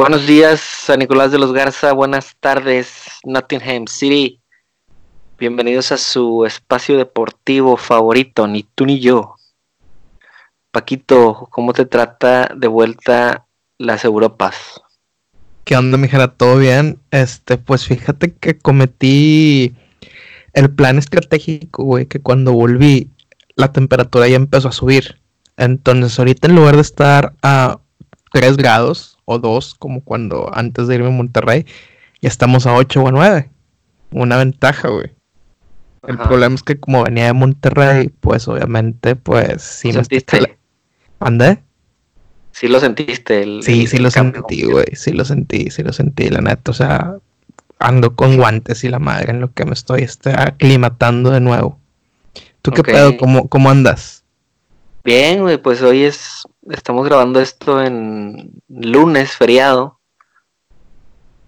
Buenos días, San Nicolás de los Garza. Buenas tardes, Nottingham City. Bienvenidos a su espacio deportivo favorito, ni tú ni yo. Paquito, ¿cómo te trata de vuelta las Europas? ¿Qué onda, mijera? ¿Todo bien? Este, pues fíjate que cometí el plan estratégico, güey, que cuando volví la temperatura ya empezó a subir. Entonces, ahorita en lugar de estar a 3 grados o 2, como cuando antes de irme a Monterrey, ya estamos a 8 o a 9. Una ventaja, güey. El problema es que como venía de Monterrey, pues obviamente, pues sí ¿Lo sentiste? ¿Andé? Sí lo sentiste. El, sí, sí lo sentí, güey. Sí lo sentí, sí lo sentí, la neta. O sea, ando con guantes y la madre en lo que me estoy este, aclimatando de nuevo. ¿Tú qué pedo? ¿Cómo, ¿Cómo andas? Bien, güey, pues hoy es, estamos grabando esto en lunes, feriado.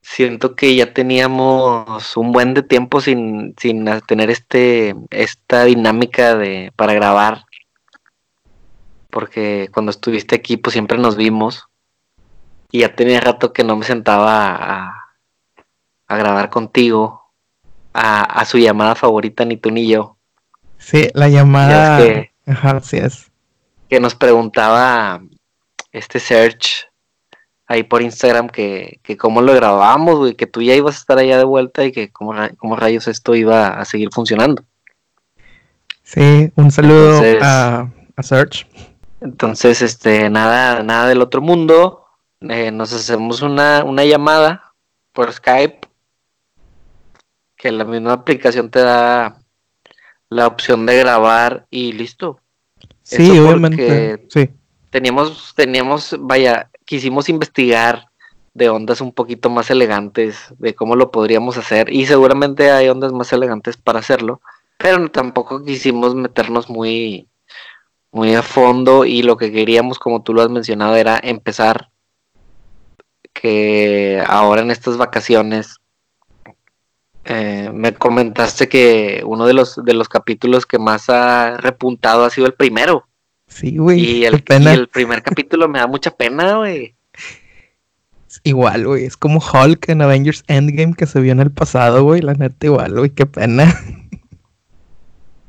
Siento que ya teníamos un buen de tiempo sin, sin tener este, esta dinámica de, para grabar. Porque cuando estuviste aquí, pues siempre nos vimos. Y ya tenía rato que no me sentaba a, a grabar contigo. A, a su llamada favorita, ni tú ni yo. Sí, la llamada. Ajá, así es que nos preguntaba este search ahí por Instagram que, que cómo lo grabamos, güey, que tú ya ibas a estar allá de vuelta y que cómo, rayos esto iba a seguir funcionando. Sí, un saludo a, a, Search. Entonces, este, nada, nada del otro mundo. Eh, nos hacemos una, una llamada por Skype. Que la misma aplicación te da la opción de grabar y listo. Sí, obviamente. Sí. Teníamos, teníamos, vaya, quisimos investigar de ondas un poquito más elegantes, de cómo lo podríamos hacer, y seguramente hay ondas más elegantes para hacerlo, pero tampoco quisimos meternos muy, muy a fondo, y lo que queríamos, como tú lo has mencionado, era empezar que ahora en estas vacaciones eh, me comentaste que uno de los, de los capítulos que más ha repuntado ha sido el primero. Sí, güey. Y el, el primer capítulo me da mucha pena, güey. Igual, güey. Es como Hulk en Avengers Endgame que se vio en el pasado, güey. La neta, igual, güey. Qué pena.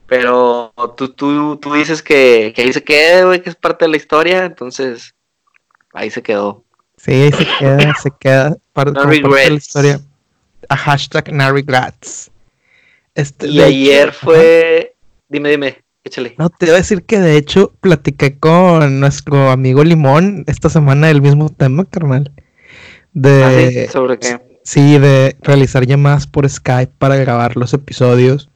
Pero tú, tú, tú dices que, que ahí se queda, güey, que es parte de la historia. Entonces, ahí se quedó. Sí, ahí se queda, se queda parte, parte de la historia a hashtag no Este, y ayer fue. Dime, dime, échale. No, te iba a decir que de hecho platiqué con nuestro amigo Limón esta semana del mismo tema, carnal. De, ¿Ah, ¿Sobre qué? Sí, de realizar llamadas por Skype para grabar los episodios.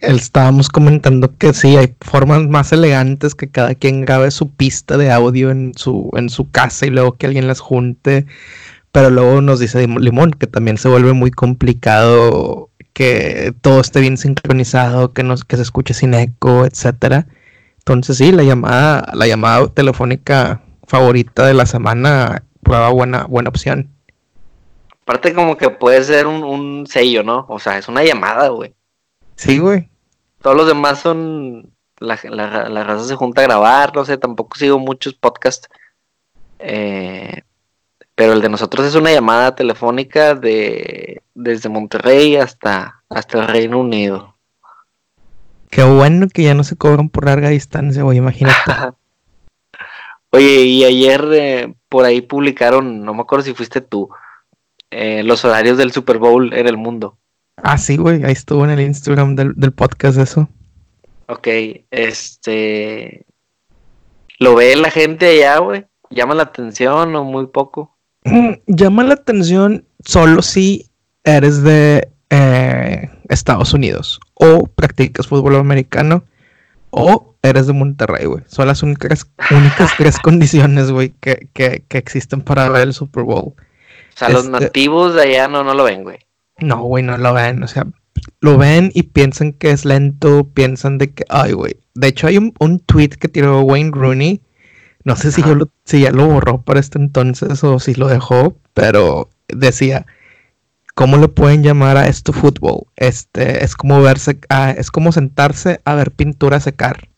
estábamos comentando que sí, hay formas más elegantes que cada quien grabe su pista de audio en su, en su casa y luego que alguien las junte pero luego nos dice Limón que también se vuelve muy complicado que todo esté bien sincronizado, que, que se escuche sin eco, etcétera. Entonces sí, la llamada, la llamada telefónica favorita de la semana prueba buena, buena opción. Aparte como que puede ser un, sello, ¿no? O sea, es una llamada, güey. Sí, güey. Todos los demás son... La, la, la raza se junta a grabar, no sé, tampoco sigo muchos podcasts. Eh, pero el de nosotros es una llamada telefónica de desde Monterrey hasta, hasta el Reino Unido. Qué bueno que ya no se cobran por larga distancia, güey, imagínate. Oye, y ayer eh, por ahí publicaron, no me acuerdo si fuiste tú, eh, los horarios del Super Bowl en el mundo. Ah, sí, güey, ahí estuvo en el Instagram del, del podcast eso. Ok, este... ¿Lo ve la gente allá, güey? ¿Llama la atención o muy poco? Mm, llama la atención solo si eres de eh, Estados Unidos o practicas fútbol americano o eres de Monterrey, güey. Son las únicas, únicas tres condiciones, güey, que, que, que, existen para ver el Super Bowl. O sea, los este nativos de allá no, no lo ven, güey. No, güey, no lo ven. O sea, lo ven y piensan que es lento, piensan de que, ay, güey. De hecho, hay un, un tweet que tiró Wayne Rooney no sé si, yo lo, si ya lo borró para este entonces o si lo dejó, pero decía, ¿cómo le pueden llamar a esto fútbol? Este, es como verse, ah, es como sentarse a ver pintura secar.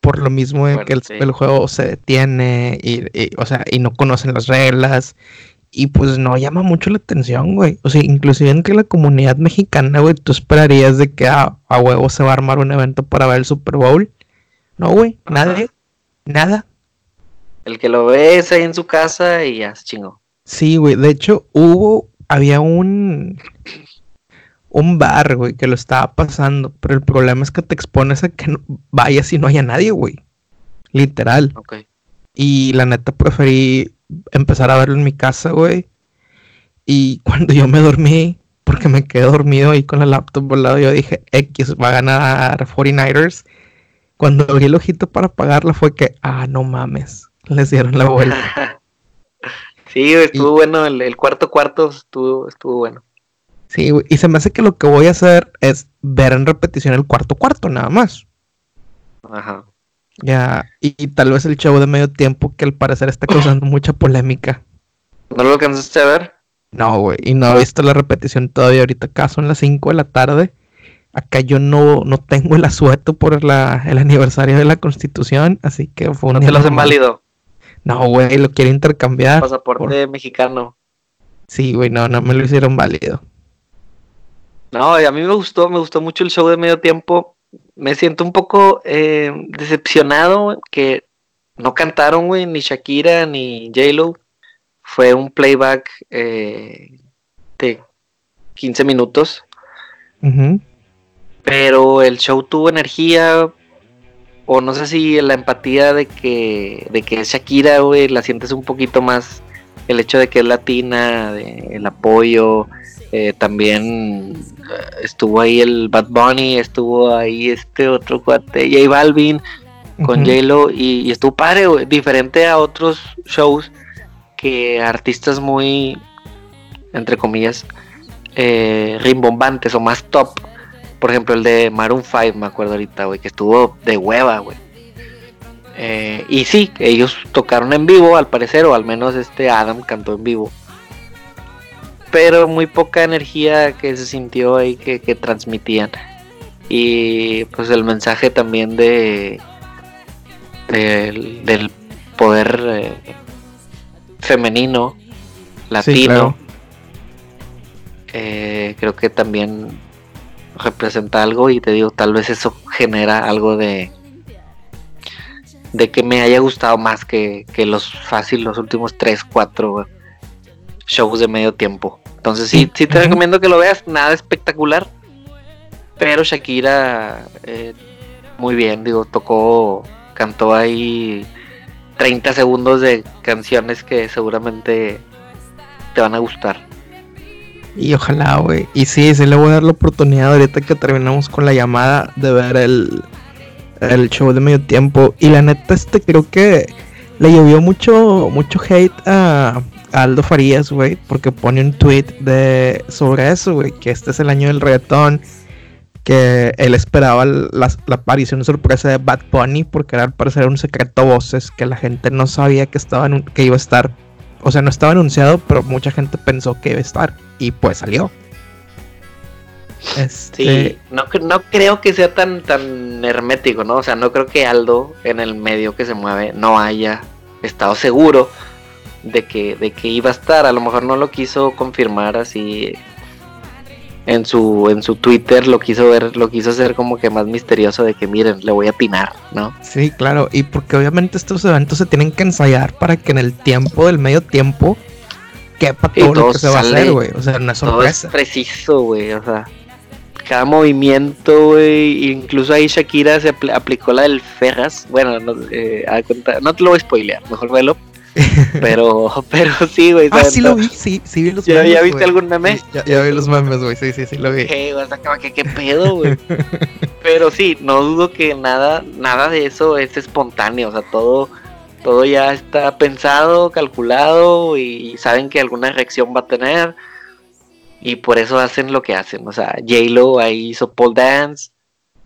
por lo mismo que el, juego se detiene y, o sea, y no conocen las reglas y pues no llama mucho la atención, güey. O sea, inclusive entre la comunidad mexicana, güey, tú esperarías de que a, huevo se va a armar un evento para ver el Super Bowl. No, güey, nadie, nada. El que lo ve es ahí en su casa y ya se chingó. Sí, güey, de hecho hubo, había un, un bar, güey, que lo estaba pasando, pero el problema es que te expones a que no vayas y no haya nadie, güey. Literal. Ok. Y la neta preferí empezar a verlo en mi casa, güey. Y cuando yo me dormí, porque me quedé dormido ahí con la laptop volado, yo dije, X va a ganar 49ers. Cuando abrí el ojito para apagarla fue que, ah, no mames, les dieron la vuelta. sí, estuvo bueno, el, cuarto cuarto estuvo, estuvo bueno. Sí, y se me hace que lo que voy a hacer es ver en repetición el cuarto cuarto, nada más. Ajá. Ya, y, tal vez el show de medio tiempo que al parecer está causando mucha polémica. ¿No lo alcanzaste a ver? No, güey, y no he visto la repetición todavía. Ahorita acá son las 5 de la tarde. Acá yo no, no tengo el asueto por la, el aniversario de la Constitución, así que fue un ¿No te lo hacen válido? No, güey, lo quiero intercambiar. Pasaporte mexicano. Sí, güey, no, no me lo hicieron válido. No, a mí me gustó, me gustó mucho el show de medio tiempo me siento un poco eh, decepcionado que no cantaron, güey, ni Shakira ni J-Lo. Fue un playback eh, de 15 minutos. Pero el show tuvo energía, o no sé si la empatía de que, de que es Shakira, güey, la sientes un poquito más. El hecho de que es latina, de, el apoyo, eh, también eh, estuvo ahí el Bad Bunny, estuvo ahí este otro cuate, J Balvin, con J-Lo, y, estuvo padre, diferente a otros shows que artistas muy, entre comillas, eh, rimbombantes o más top. Por ejemplo, el de Maroon 5, me acuerdo ahorita, güey, que estuvo de hueva, güey. y sí, ellos tocaron en vivo, al parecer, o al menos este Adam cantó en vivo pero muy poca energía que se sintió ahí que, transmitían. Y pues el mensaje también de, del poder eh, femenino, latino, eh, creo que también representa algo y te digo, tal vez eso genera algo de de que me haya gustado más que, que los fácil los últimos 3, 4 shows de medio tiempo. Entonces sí, sí te recomiendo que lo veas, nada espectacular, pero Shakira eh, muy bien, digo, tocó, cantó ahí 30 segundos de canciones que seguramente te van a gustar. Y ojalá, güey. Y sí, sí le voy a dar la oportunidad ahorita que terminamos con la llamada de ver el, el show de medio tiempo. Y la neta, este creo que le llovió mucho, mucho hate a, Aldo Farías, güey, porque pone un tweet de sobre eso, güey, que este es el año del reggaetón, que él esperaba la, aparición sorpresa de Bad Bunny, porque era al parecer un secreto voces que la gente no sabía que estaba que iba a estar, o sea, no estaba anunciado, pero mucha gente pensó que iba a estar y pues salió. Este... Sí, no, no creo que sea tan, tan hermético, ¿no? O sea, no creo que Aldo en el medio que se mueve no haya estado seguro de que, de que iba a estar. A lo mejor no lo quiso confirmar así en su, en su Twitter, lo quiso ver, lo quiso hacer como que más misterioso de que miren, le voy a atinar, ¿no? Sí, claro, y porque obviamente estos eventos se tienen que ensayar para que en el tiempo del medio tiempo quepa todo, lo que se va a hacer, güey. O sea, es sorpresa. preciso, güey, o sea cada movimiento, güey. Incluso ahí Shakira se aplicó la del Ferras. Bueno, no, eh, no te lo voy a spoilear, mejor velo. Pero, pero sí, güey. Ah, sí lo vi, sí, sí vi los memes. ¿Ya viste algún meme? ya, vi los memes, güey, sí, sí, sí lo vi. ¿Qué, ¿Qué, qué pedo, güey? pero sí, no dudo que nada, nada de eso es espontáneo, o sea, todo, todo ya está pensado, calculado y saben que alguna reacción va a tener y por eso hacen lo que hacen, o sea, J-Lo ahí hizo pole dance.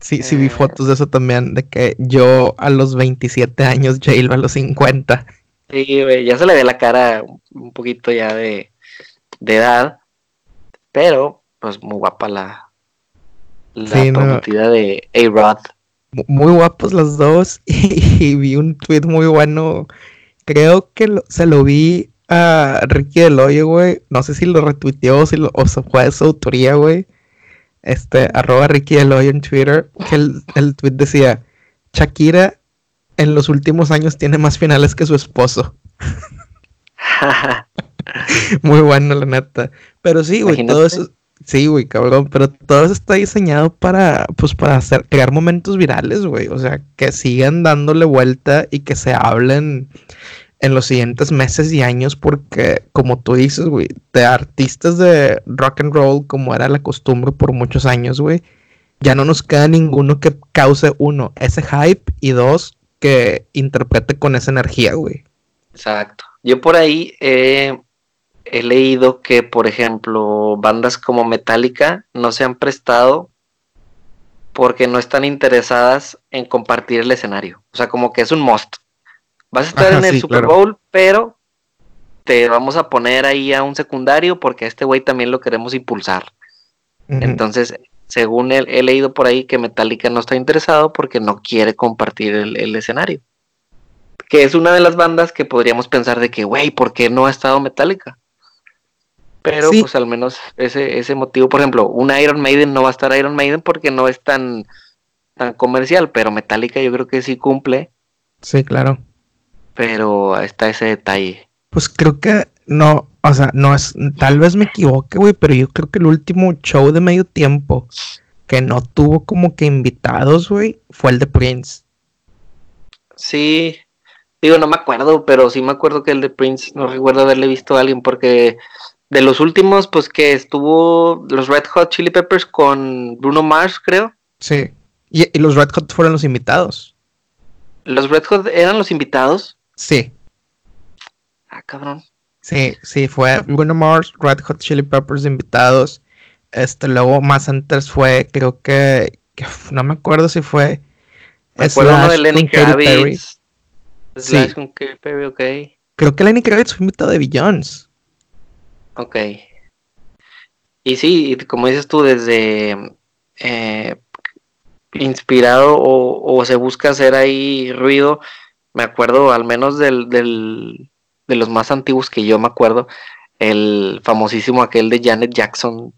Sí, sí vi eh, fotos de eso también, de que yo a los 27 años, J-Lo a los 50. Sí, güey, ya se le ve la cara un poquito ya de, edad, pero pues muy guapa la, la prometida de A-Rod. muy guapos los dos y, vi un tweet muy bueno. Creo que se lo vi a Ricky Deloye, güey. No sé si lo retuiteó o, si lo, o fue de su autoría, güey. Este, arroba Ricky Deloye en Twitter. Que el, el tweet decía: Shakira en los últimos años tiene más finales que su esposo. Muy bueno, la neta. Pero sí, güey, todo eso. Sí, güey, cabrón, pero todo eso está diseñado para, pues, para hacer, crear momentos virales, güey. O sea, que sigan dándole vuelta y que se hablen en los siguientes meses y años, porque, como tú dices, güey, de artistas de rock and roll, como era la costumbre por muchos años, güey, ya no nos queda ninguno que cause, uno, ese hype y dos, que interprete con esa energía, güey. Exacto. Yo por ahí he leído que, por ejemplo, bandas como Metallica no se han prestado porque no están interesadas en compartir el escenario. O sea, como que es un must. Vas a estar en el Super Bowl, pero te vamos a poner ahí a un secundario porque a este güey también lo queremos impulsar. Entonces, según he leído por ahí que Metallica no está interesado porque no quiere compartir el, escenario. Que es una de las bandas que podríamos pensar de que, güey, ¿por qué no ha estado Metallica? Pero pues al menos ese, ese motivo, por ejemplo, un Iron Maiden no va a estar Iron Maiden porque no es tan, tan comercial, pero Metallica yo creo que sí cumple. Sí, claro. Pero está ese detalle. Pues creo que no, o sea, no es, tal vez me equivoque, güey, pero yo creo que el último show de medio tiempo que no tuvo como que invitados, güey, fue el de Prince. Sí, digo, no me acuerdo, pero sí me acuerdo que el de Prince, no recuerdo haberle visto a alguien, porque de los últimos, pues que estuvo los Red Hot Chili Peppers con Bruno Mars, creo. Sí, y, y los Red Hot fueron los invitados. ¿Los Red Hot eran los invitados? Sí. Ah, cabrón. Sí, sí, fue Bruno Mars, Red Hot Chili Peppers invitados. Este, luego más antes fue, creo que, no me acuerdo si fue. Me acuerdo uno de Lenny Kravitz. Slash con Katy Perry, ok. Creo que Lenny Kravitz fue invitado de Billions. Ok. Y sí, como dices tú, desde eh, inspirado o, o, se busca hacer ahí ruido, me acuerdo al menos del, del de los más antiguos que yo me acuerdo, el famosísimo aquel de Janet Jackson.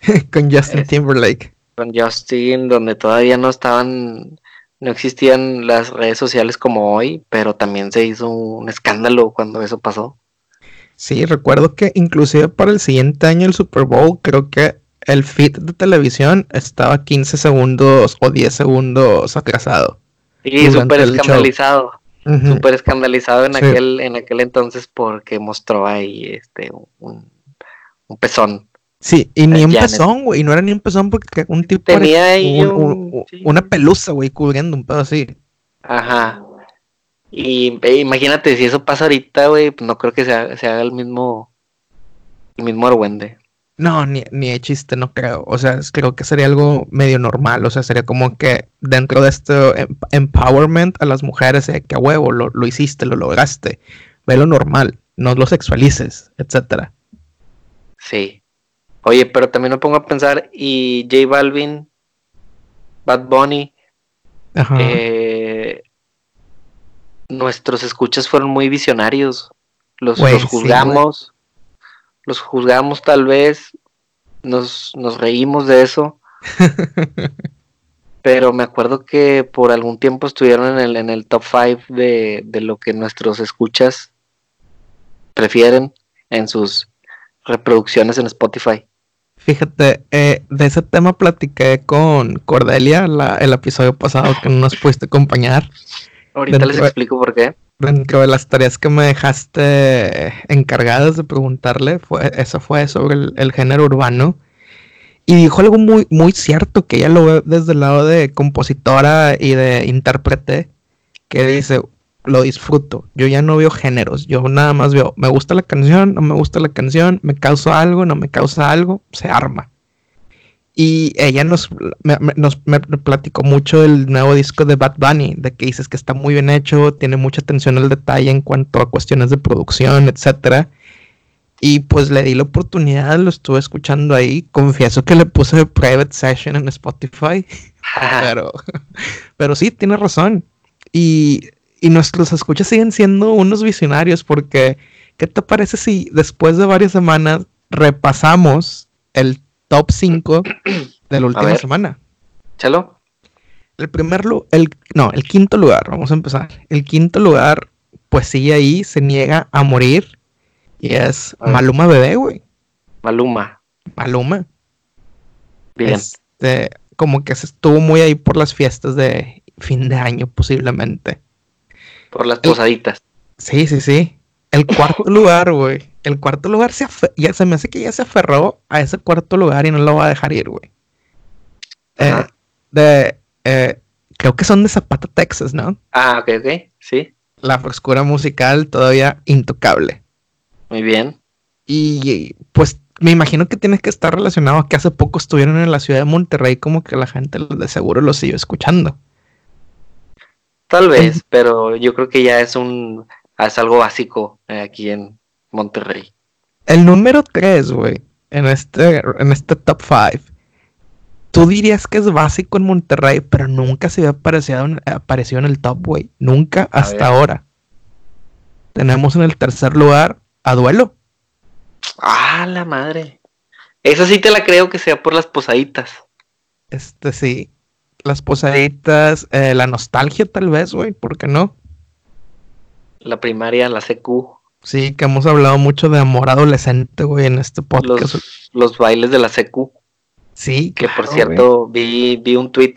con Justin Timberlake. Con Justin, donde todavía no estaban, no existían las redes sociales como hoy, pero también se hizo un escándalo cuando eso pasó. Sí, recuerdo que inclusive para el siguiente año el Super Bowl, creo que el feed de televisión estaba 15 segundos o 10 segundos atrasado. Sí, súper escandalizado súper escandalizado en aquel en aquel entonces porque mostró ahí este un, un pezón. Sí, y ni un pezón, güey, y no era ni un pezón porque un tipo tenía ahí una pelusa, güey, cubriendo un pedo así. Ajá. Y e, imagínate si eso pasa ahorita, güey, pues no creo que se haga, se haga el mismo el mismo argüende. No, ni, ni de chiste, no creo. O sea, creo que sería algo medio normal. O sea, sería como que dentro de este em, empowerment a las mujeres, eh, que a huevo lo, lo, hiciste, lo lograste. Ve lo normal, no lo sexualices, etcétera. Sí. Oye, pero también me pongo a pensar, y J Balvin, Bad Bunny, eh, nuestros escuchas fueron muy visionarios. Los, los juzgamos los juzgamos tal vez, nos, nos reímos de eso. pero me acuerdo que por algún tiempo estuvieron en el, en el top 5 de, de lo que nuestros escuchas prefieren en sus reproducciones en Spotify. Fíjate, eh, de ese tema platiqué con Cordelia el episodio pasado que no nos pudiste acompañar. Ahorita les explico por qué dentro de las tareas que me dejaste encargadas de preguntarle, fue, eso fue sobre el, género urbano. Y dijo algo muy, muy cierto, que ella lo ve desde el lado de compositora y de intérprete, que dice, lo disfruto, yo ya no veo géneros, yo nada más veo, me gusta la canción, no me gusta la canción, me causa algo, no me causa algo, se arma. Y ella nos, nos platicó mucho del nuevo disco de Bad Bunny, de que dices que está muy bien hecho, tiene mucha atención al detalle en cuanto a cuestiones de producción, etcétera. Y pues le di la oportunidad, lo estuve escuchando ahí. Confieso que le puse private session en Spotify. pero, pero sí, tiene razón. Y, y nuestros escuchas siguen siendo unos visionarios porque, ¿qué te parece si después de varias semanas repasamos el top 5 de la última semana? Chalo. El primer lugar, el, no, el quinto lugar, vamos a empezar. El quinto lugar, pues sigue ahí, se niega a morir. Y es Maluma Bebé, güey. Maluma. Maluma. Bien. Este, como que se estuvo muy ahí por las fiestas de fin de año, posiblemente. Por las posaditas. Sí, sí, sí. El cuarto lugar, güey. El cuarto lugar se, ya, se me hace que ya se aferró a ese cuarto lugar y no lo va a dejar ir, güey. Eh, de, eh, creo que son de Zapata, Texas, ¿no? Ah, ok, ok, sí. La frescura musical todavía intocable. Muy bien. Y pues me imagino que tiene que estar relacionado a que hace poco estuvieron en la ciudad de Monterrey, como que la gente de seguro lo siguió escuchando. Tal vez, pero yo creo que ya es un es algo básico eh, aquí en Monterrey. El número 3, güey, en este, en este top 5. Tú dirías que es básico en Monterrey, pero nunca se había aparecido en, en el top, güey. Nunca hasta ahora. Tenemos en el tercer lugar a Duelo. Ah, la madre. Esa sí te la creo que sea por las posaditas. Este sí las posaditas, eh, la nostalgia tal vez, güey, ¿por qué no? La primaria, la CQ. Sí, que hemos hablado mucho de amor adolescente, güey, en este podcast. Los, bailes de la CQ. Sí, que por cierto vi, vi un tweet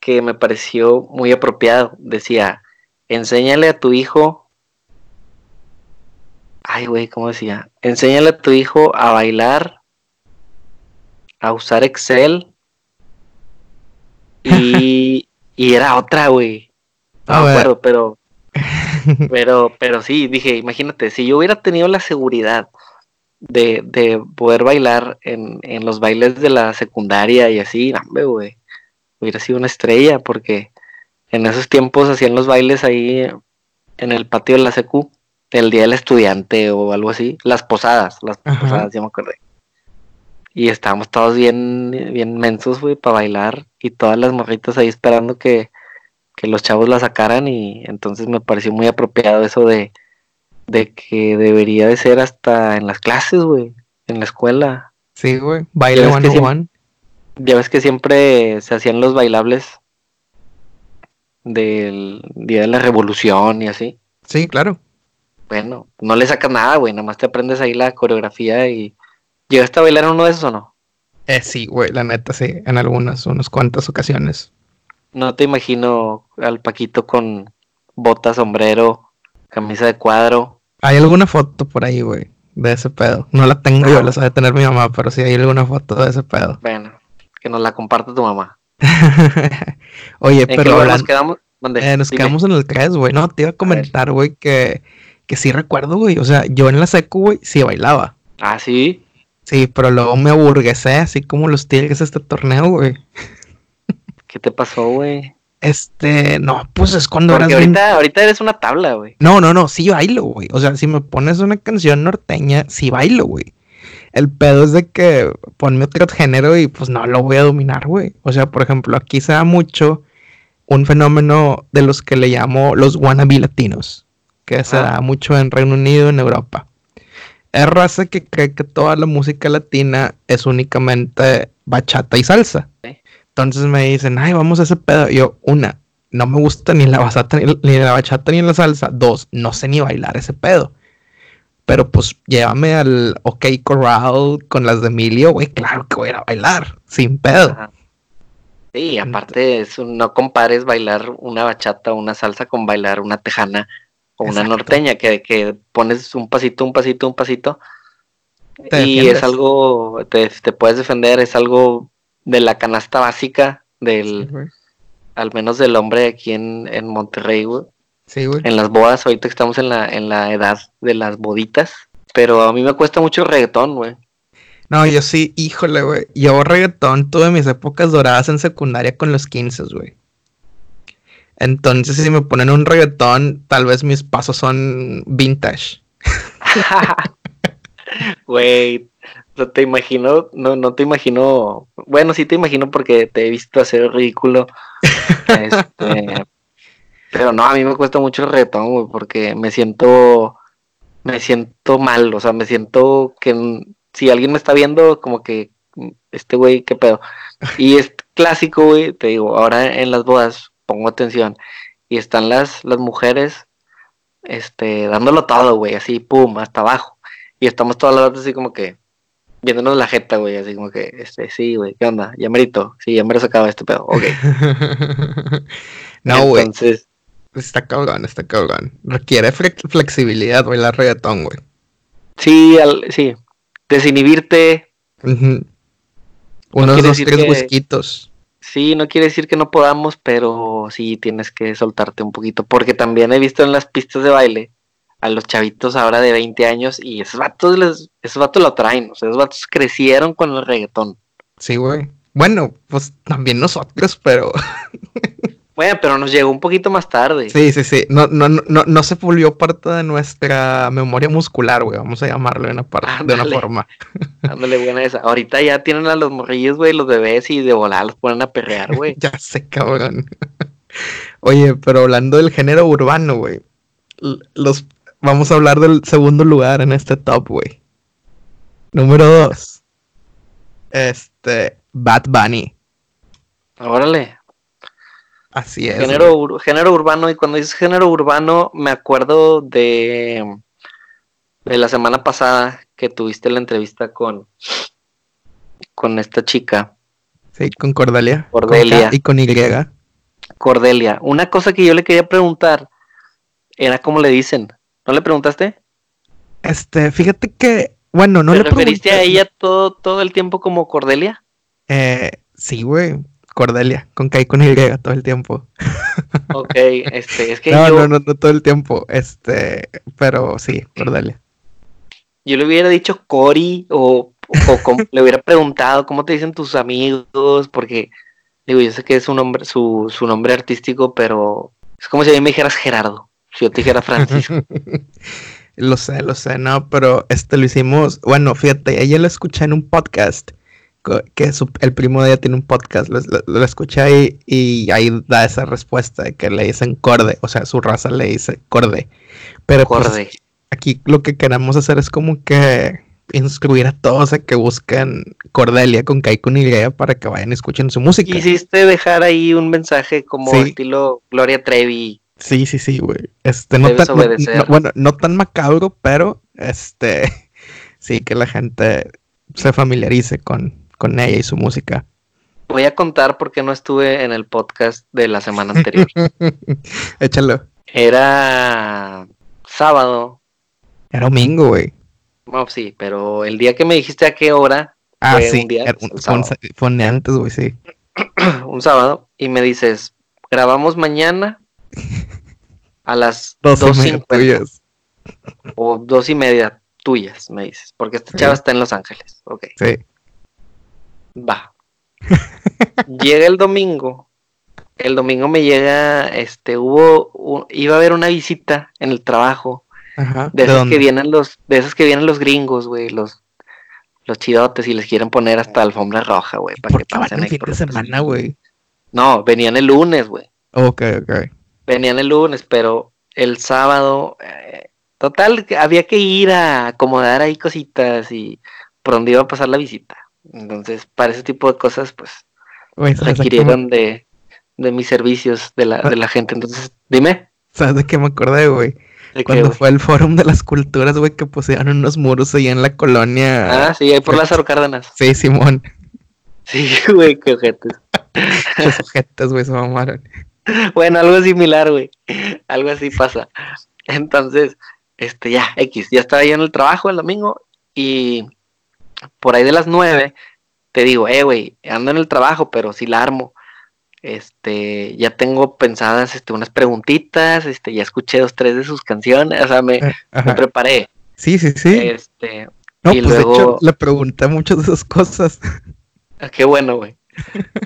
que me pareció muy apropiado. Decía, enséñale a tu hijo. Ay, güey, ¿cómo decía? Enséñale a tu hijo a bailar, a usar Excel y, y era otra, güey. No me acuerdo, pero. Pero, pero sí, dije, imagínate, si yo hubiera tenido la seguridad de, de poder bailar en, en, los bailes de la secundaria y así, güey, hubiera sido una estrella, porque en esos tiempos hacían los bailes ahí en el patio de la secu, el día del estudiante o algo así, las posadas, las posadas, ya me acordé. Y estábamos todos bien, bien mensos, güey, para bailar. Y todas las morritas ahí esperando que, los chavos la sacaran. Y entonces me pareció muy apropiado eso de, de que debería de ser hasta en las clases, güey. En la escuela. Sí, güey. Baile one on one. Ya ves que siempre se hacían los bailables del Día de la Revolución y así. Sí, claro. Bueno, no le sacas nada, güey. Nada más te aprendes ahí la coreografía y ¿Llegaste a bailar en uno de esos o no? Eh, sí, güey, la neta, sí, en algunas, unas cuantas ocasiones. No te imagino al Paquito con bota, sombrero, camisa de cuadro. Hay alguna foto por ahí, güey, de ese pedo. No la tengo yo, la sabe tener mi mamá, pero sí hay alguna foto de ese pedo. Bueno, que nos la comparte tu mamá. Oye, pero... nos quedamos? Eh, nos quedamos en el 3, güey. No, te iba a comentar, güey, que, que sí recuerdo, güey. O sea, yo en la secu, güey, sí bailaba. Ah, sí. Sí, pero luego me aburguesé, así como los Tigres este torneo, güey. ¿Qué te pasó, güey? Este, no, pues es cuando Porque ahorita, ahorita eres una tabla, güey. No, no, no, sí bailo, güey. O sea, si me pones una canción norteña, sí bailo, güey. El pedo es de que ponme otro género y pues no lo voy a dominar, güey. O sea, por ejemplo, aquí se da mucho un fenómeno de los que le llamo los wannabe latinos, que se da mucho en Reino Unido, en Europa es raza que cree que toda la música latina es únicamente bachata y salsa. Entonces me dicen, ay, vamos a ese pedo. yo, una, no me gusta ni la bachata ni, la bachata ni la salsa. Dos, no sé ni bailar ese pedo. Pero pues llévame al OK Corral con las de Emilio, güey, claro que voy a ir a bailar, sin pedo. Sí, aparte eso, no compares bailar una bachata o una salsa con bailar una tejana una norteña que, que, pones un pasito, un pasito, un pasito. y es algo, te, puedes defender, es algo de la canasta básica del, al menos del hombre aquí en, en Monterrey, güey. Sí, güey. En las bodas, ahorita estamos en la, en la edad de las boditas. Pero a mí me cuesta mucho reggaetón, güey. No, yo sí, híjole, güey. Yo reggaetón tuve mis épocas doradas en secundaria con los 15, güey. Entonces, si me ponen un reggaetón, tal vez mis pasos son vintage. Güey, no te imagino, no, no te imagino, bueno, sí te imagino porque te he visto hacer ridículo. este, pero no, a mí me cuesta mucho el reggaetón, güey, porque me siento, me siento mal, o sea, me siento que si alguien me está viendo, como que, este güey, qué pedo. Y es clásico, güey, te digo, ahora en las bodas, pongo atención, y están las, las mujeres, este, dándolo todo, güey, así, pum, hasta abajo. Y estamos todas las así como que, viéndonos la jeta, güey, así como que, este, sí, güey, ¿qué onda? Ya merito, sí, ya me se acaba este pedo, ok. no, güey. Entonces. Está cabrón, está cabrón. Requiere flexibilidad, güey, la reggaetón, güey. Sí, sí. Desinhibirte. Unos dos, tres huesquitos. Sí, no quiere decir que no podamos, pero sí tienes que soltarte un poquito. Porque también he visto en las pistas de baile a los chavitos ahora de 20 años y esos vatos, les, esos vatos lo traen, o sea, esos vatos crecieron con el reggaetón. Sí, güey. Bueno, pues también nosotros, pero... Bueno, pero nos llegó un poquito más tarde. Sí, sí, sí. No, no, no, no se volvió parte de nuestra memoria muscular, güey. Vamos a llamarlo de una, parte, de una forma. Ándale, buena esa. Ahorita ya tienen a los morrillos, güey, los bebés y de volar los ponen a perrear, güey. ya sé, cabrón. Oye, pero hablando del género urbano, güey. Los Vamos a hablar del segundo lugar en este top, güey. Número dos. Este, Bad Bunny. Órale. Así es. Género, género urbano, y cuando dices género urbano, me acuerdo de, de la semana pasada que tuviste la entrevista con, con esta chica. Sí, con Cordelia. Cordelia. y con Y. Cordelia. Una cosa que yo le quería preguntar era cómo le dicen. ¿No le preguntaste? Este, fíjate que, bueno, no ¿Te le referiste a ella todo, todo el tiempo como Cordelia? Eh, sí, güey. Cordelia, con K y con Y todo el tiempo. Ok, este, es que no, no, no, no todo el tiempo, este, pero sí, Cordelia. Yo le hubiera dicho Cori o, o le hubiera preguntado cómo te dicen tus amigos, porque digo, yo sé que es un nombre, su, su nombre artístico, pero es como si a mí me dijeras Gerardo. Si yo te dijera Francisco. lo sé, lo sé, no, pero este lo hicimos. Bueno, fíjate, ella lo escuché en un podcast. Que el primo de ella tiene un podcast. Lo, escuché ahí y ahí da esa respuesta de que le dicen corde. O sea, su raza le dice corde. Pero pues, corde. aquí lo que queremos hacer es como que instruir a todos a que busquen Cordelia con Kai con para que vayan y escuchen su música. Quisiste dejar ahí un mensaje como estilo Gloria Trevi Sí, sí, sí, güey. Este, no tan, bueno, no tan macabro, pero este, sí, que la gente se familiarice con, con ella y su música. Voy a contar por qué no estuve en el podcast de la semana anterior. Échalo. Era sábado. Era domingo, güey. No, sí, pero el día que me dijiste a qué hora. Ah, sí. Un día, fue, antes, güey, sí. un sábado. Y me dices, grabamos mañana a las dos, y tuyas. O dos y media tuyas, me dices. Porque esta chava está en Los Ángeles. Ok. Sí. Va. llega el domingo. El domingo me llega, este, hubo, iba a haber una visita en el trabajo. De, esas que vienen los, de esas que vienen los gringos, güey, los, los chidotes y les quieren poner hasta alfombra roja, güey, para que pasen el fin de semana, güey. No, venían el lunes, güey. Ok, ok venían el lunes, pero el sábado, eh, total, había que ir a acomodar ahí cositas y por donde iba a pasar la visita. Entonces, para ese tipo de cosas, pues, requirieron de, de mis servicios de la, de la gente. Entonces, dime. ¿Sabes de qué me acordé, güey? Cuando fue el Fórum de las Culturas, güey, que pusieron unos muros ahí en la colonia. Ah, sí, ahí por las Cárdenas. Sí, Simón. Sí, güey, qué ojetes. Los ojetes, güey, se mamaron. bueno, algo similar, güey. Algo así pasa. Entonces, este, ya, X, ya estaba yo en el trabajo el domingo y por ahí de las nueve te digo, eh, güey, ando en el trabajo, pero sí la armo. Este, ya tengo pensadas este, unas preguntitas, este, ya escuché dos, tres de sus canciones, o sea, me, eh, preparé. Sí, sí, sí. Este, no, y pues luego... de hecho le pregunté muchas de esas cosas. Ah, qué bueno, güey.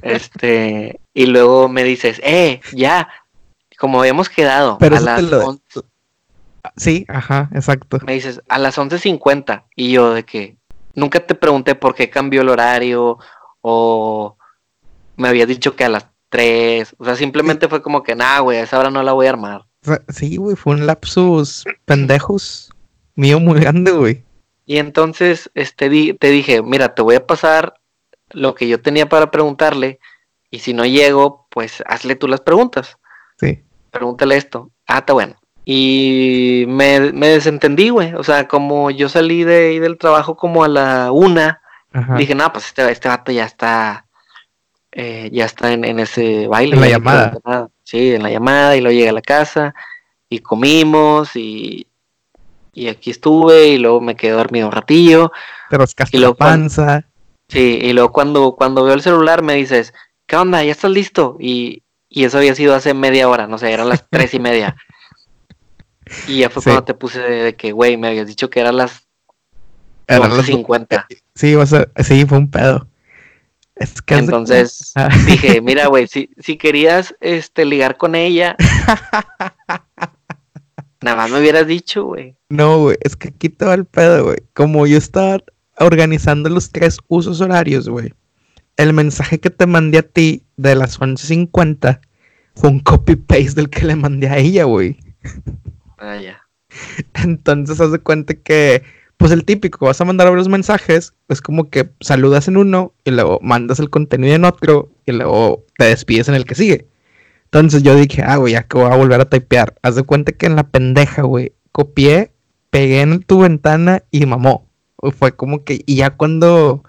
Este, y luego me dices, eh, ya, como habíamos quedado Pero a las lo, Sí, ajá, exacto. Me dices, a las 11.50. Y yo de que nunca te pregunté por qué cambió el horario o me habías dicho que a las 3. O sea, simplemente fue como que, nah, güey, a esa hora no la voy a armar. Sí, güey, fue un lapsus pendejos mío muy grande, güey. Y entonces este, di te dije, mira, te voy a pasar lo que yo tenía para preguntarle y si no llego, pues hazle tú las preguntas. Sí. Pregúntale esto. Ah, está bueno. Y me, me desentendí, güey. O sea, como yo salí de ahí del trabajo como a la una, dije, no, pues este, este vato ya está, eh, ya está en, en, ese baile. En la llamada. Sí, en la llamada y luego llegué a la casa y comimos y, y aquí estuve y luego me quedé dormido un ratillo. Te rascaste la panza. Sí, y luego cuando, cuando veo el celular me dices, ¿qué onda? ¿Ya estás listo? Y, y eso había sido hace media hora, no sé, eran las tres y media. Y ya fue cuando te puse de, que, güey, me habías dicho que eran las las 50. Sí, o sea, sí, fue un pedo. Es que Entonces dije, mira, güey, si, si querías este, ligar con ella, nada más me hubieras dicho, güey. No, güey, es que aquí todo el pedo, güey. Como yo estaba organizando los tres usos horarios, güey. El mensaje que te mandé a ti de las 11.50 fue un copy-paste del que le mandé a ella, güey. Ah, ya. Entonces, haz de cuenta que, pues el típico, vas a mandar varios mensajes, es como que saludas en uno y luego mandas el contenido en otro y luego te despides en el que sigue. Entonces yo dije, ah, güey, ya que voy a volver a typear. Haz de cuenta que en la pendeja, güey, copié, pegué en tu ventana y mamó. Fue como que, y ya cuando,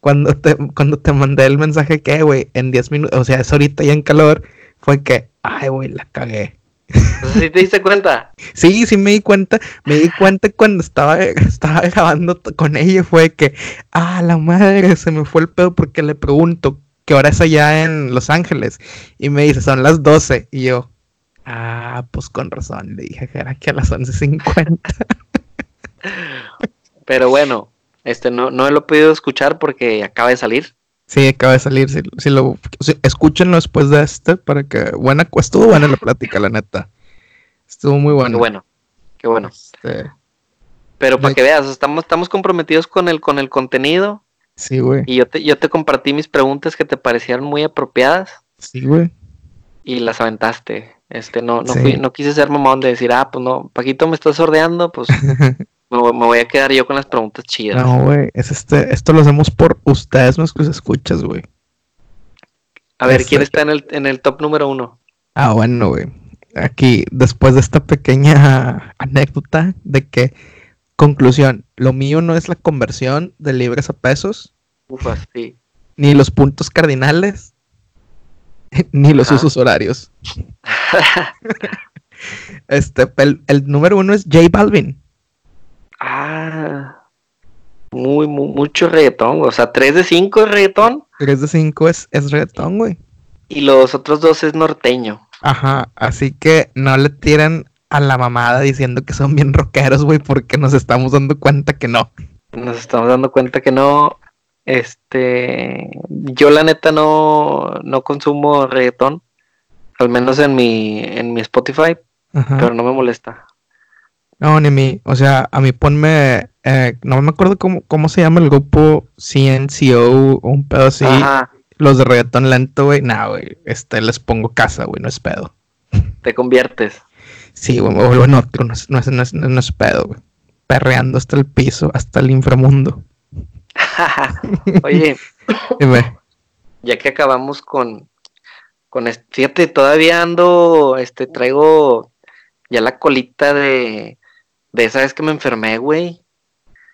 cuando te, cuando te mandé el mensaje que, güey, en 10 minutos, o sea, es ahorita ya en calor, fue que, ay, güey, la cagué. ¿Sí te diste cuenta? Sí, sí me di cuenta. Me di cuenta cuando estaba, estaba grabando con ella. Fue que, ah, la madre, se me fue el pedo porque le pregunto qué hora es allá en Los Ángeles. Y me dice, son las 12. Y yo, ah, pues con razón. Le dije que era aquí a las 11.50. Pero bueno, este no, no lo he podido escuchar porque acaba de salir. Sí, acaba de salir. Si, lo, escúchenlo después de este para que. Buena, estuvo buena la plática, la neta. Estuvo muy bueno. Qué bueno, qué bueno. Este, Pero para que veas, estamos, estamos comprometidos con el, con el contenido. Sí, güey. Y yo te, yo te compartí mis preguntas que te parecieron muy apropiadas. Sí, güey. Y las aventaste. Este, no, no, fui, no quise ser mamón de decir, ah, pues no, Paquito me está sordeando, pues me, voy a quedar yo con las preguntas chidas. No, güey, es este, esto lo hacemos por ustedes, que escuchas, güey. A ver, ¿quién este está en el, en el top número uno? Ah, bueno, güey. Aquí, después de esta pequeña anécdota de que, conclusión, lo mío no es la conversión de libres a pesos. Ufa, sí. Ni los puntos cardinales, ni los usos horarios. este, el, el número uno es J Balvin. Ah, muy, mucho reggaetón, o sea, 3 de 5 es reggaetón. 3 de 5 es, es reggaetón, güey. Y los otros dos es norteño. Ajá, así que no le tiran a la mamada diciendo que son bien rockeros, güey, porque nos estamos dando cuenta que no. Nos estamos dando cuenta que no. Este, yo la neta no, no consumo reggaetón, al menos en mi, en mi Spotify, pero no me molesta. No, ni mí. O sea, a mí ponme. Eh, no me acuerdo cómo, cómo se llama el grupo CNCO o un pedo así. Los de reggaetón lento, güey. Nah, güey. Este les pongo casa, güey. No es pedo. Te conviertes. Sí, güey. Me vuelvo en otro. No es, no es, no es, pedo, güey. Perreando hasta el piso, hasta el inframundo. Oye. Dime. Ya que acabamos con. Con este, fíjate, todavía ando. Este, traigo ya la colita de de esa vez que me enfermé, güey.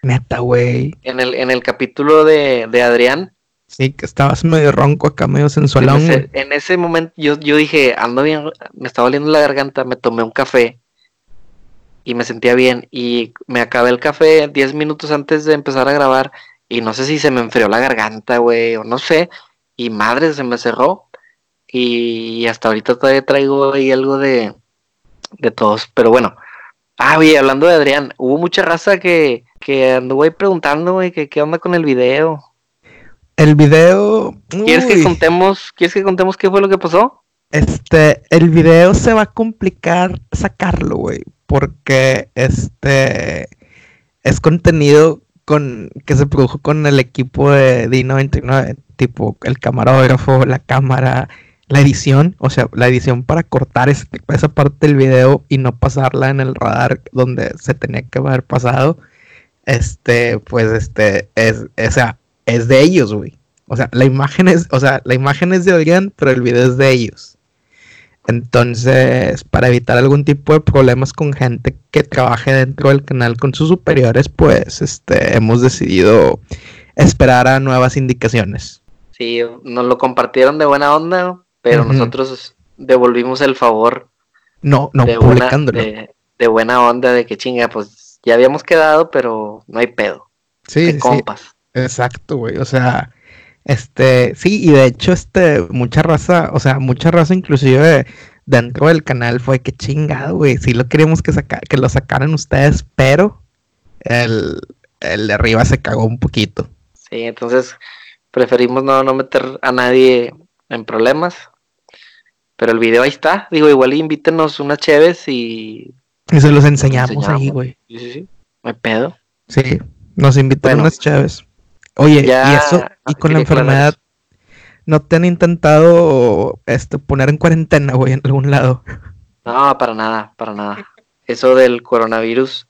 Neta, güey. En el, en el capítulo de, de Adrián. Sí, que estabas medio ronco acá, medio sensualón. En ese, en ese momento yo, yo dije, ando bien, me estaba oliendo la garganta, me tomé un café y me sentía bien. Y me acabé el café 10 minutos antes de empezar a grabar. Y no sé si se me enfrió la garganta, güey, o no sé. Y madre, se me cerró. Y hasta ahorita todavía traigo ahí algo de, de todos. Pero bueno, Ah, oye, hablando de Adrián, hubo mucha raza que, que anduvo ahí preguntando, güey, que qué onda con el video. El video. ¿Quieres que contemos, quieres que contemos qué fue lo que pasó? Este, el video se va a complicar sacarlo, güey, porque este es contenido con que se produjo con el equipo de D99, tipo el camarógrafo, la cámara, la edición, o sea, la edición para cortar esa parte del video y no pasarla en el radar donde se tenía que haber pasado. Este, pues este, es, o sea, es de ellos, güey. O sea, la imagen es, o sea, la imagen es de Adrián, pero el video es de ellos. Entonces, para evitar algún tipo de problemas con gente que trabaje dentro del canal con sus superiores, pues este, hemos decidido esperar a nuevas indicaciones. Sí, nos lo compartieron de buena onda, pero nosotros devolvimos el favor. No, no, de publicándolo. de, buena onda, de que chinga, pues ya habíamos quedado, pero no hay pedo. Sí, sí. Compas. Exacto, güey. O sea, este, sí, y de hecho, este, mucha raza, o sea, mucha raza inclusive dentro del canal fue que chingado, güey. Sí lo queríamos que, que lo sacaran ustedes, pero el, el, de arriba se cagó un poquito. Sí, entonces preferimos no, no meter a nadie en problemas. Pero el video ahí está. Digo, igual invítenos unas cheves y... Y se los enseñamos, ahí, güey. Sí, sí, sí. Me pedo. Sí, nos invitan unas cheves. Oye, y eso, y con la enfermedad, ¿no te han intentado este, poner en cuarentena, güey, en algún lado? No, para nada, para nada. Eso del coronavirus,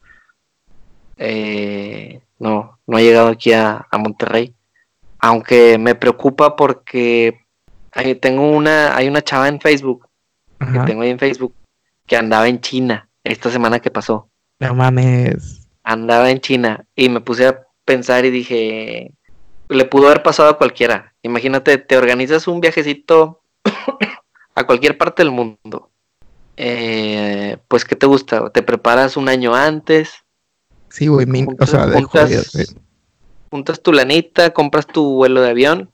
eh, no, no ha llegado aquí a, Monterrey. Aunque me preocupa porque hay, tengo una, hay una chava en Facebook, que tengo ahí en Facebook, que andaba en China esta semana que pasó. No mames. Andaba en China y me puse a pensar y dije, le pudo haber pasado a cualquiera. Imagínate, te organizas un viajecito a cualquier parte del mundo. Eh, pues, ¿qué te gusta? ¿Te preparas un año antes? Sí, güey, o sea, juntas, tu lanita, compras tu vuelo de avión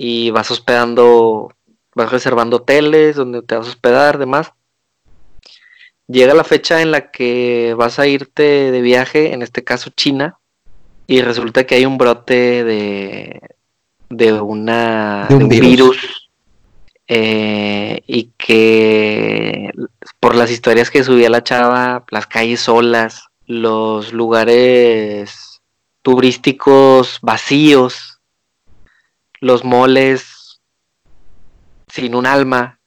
y vas hospedando, vas reservando hoteles donde te vas a hospedar, demás. Llega la fecha en la que vas a irte de viaje, en este caso China, y resulta que hay un brote de, de, una, un, virus, eh, y que por las historias que subía la chava, las calles solas, los lugares turísticos vacíos, los moles sin un alma.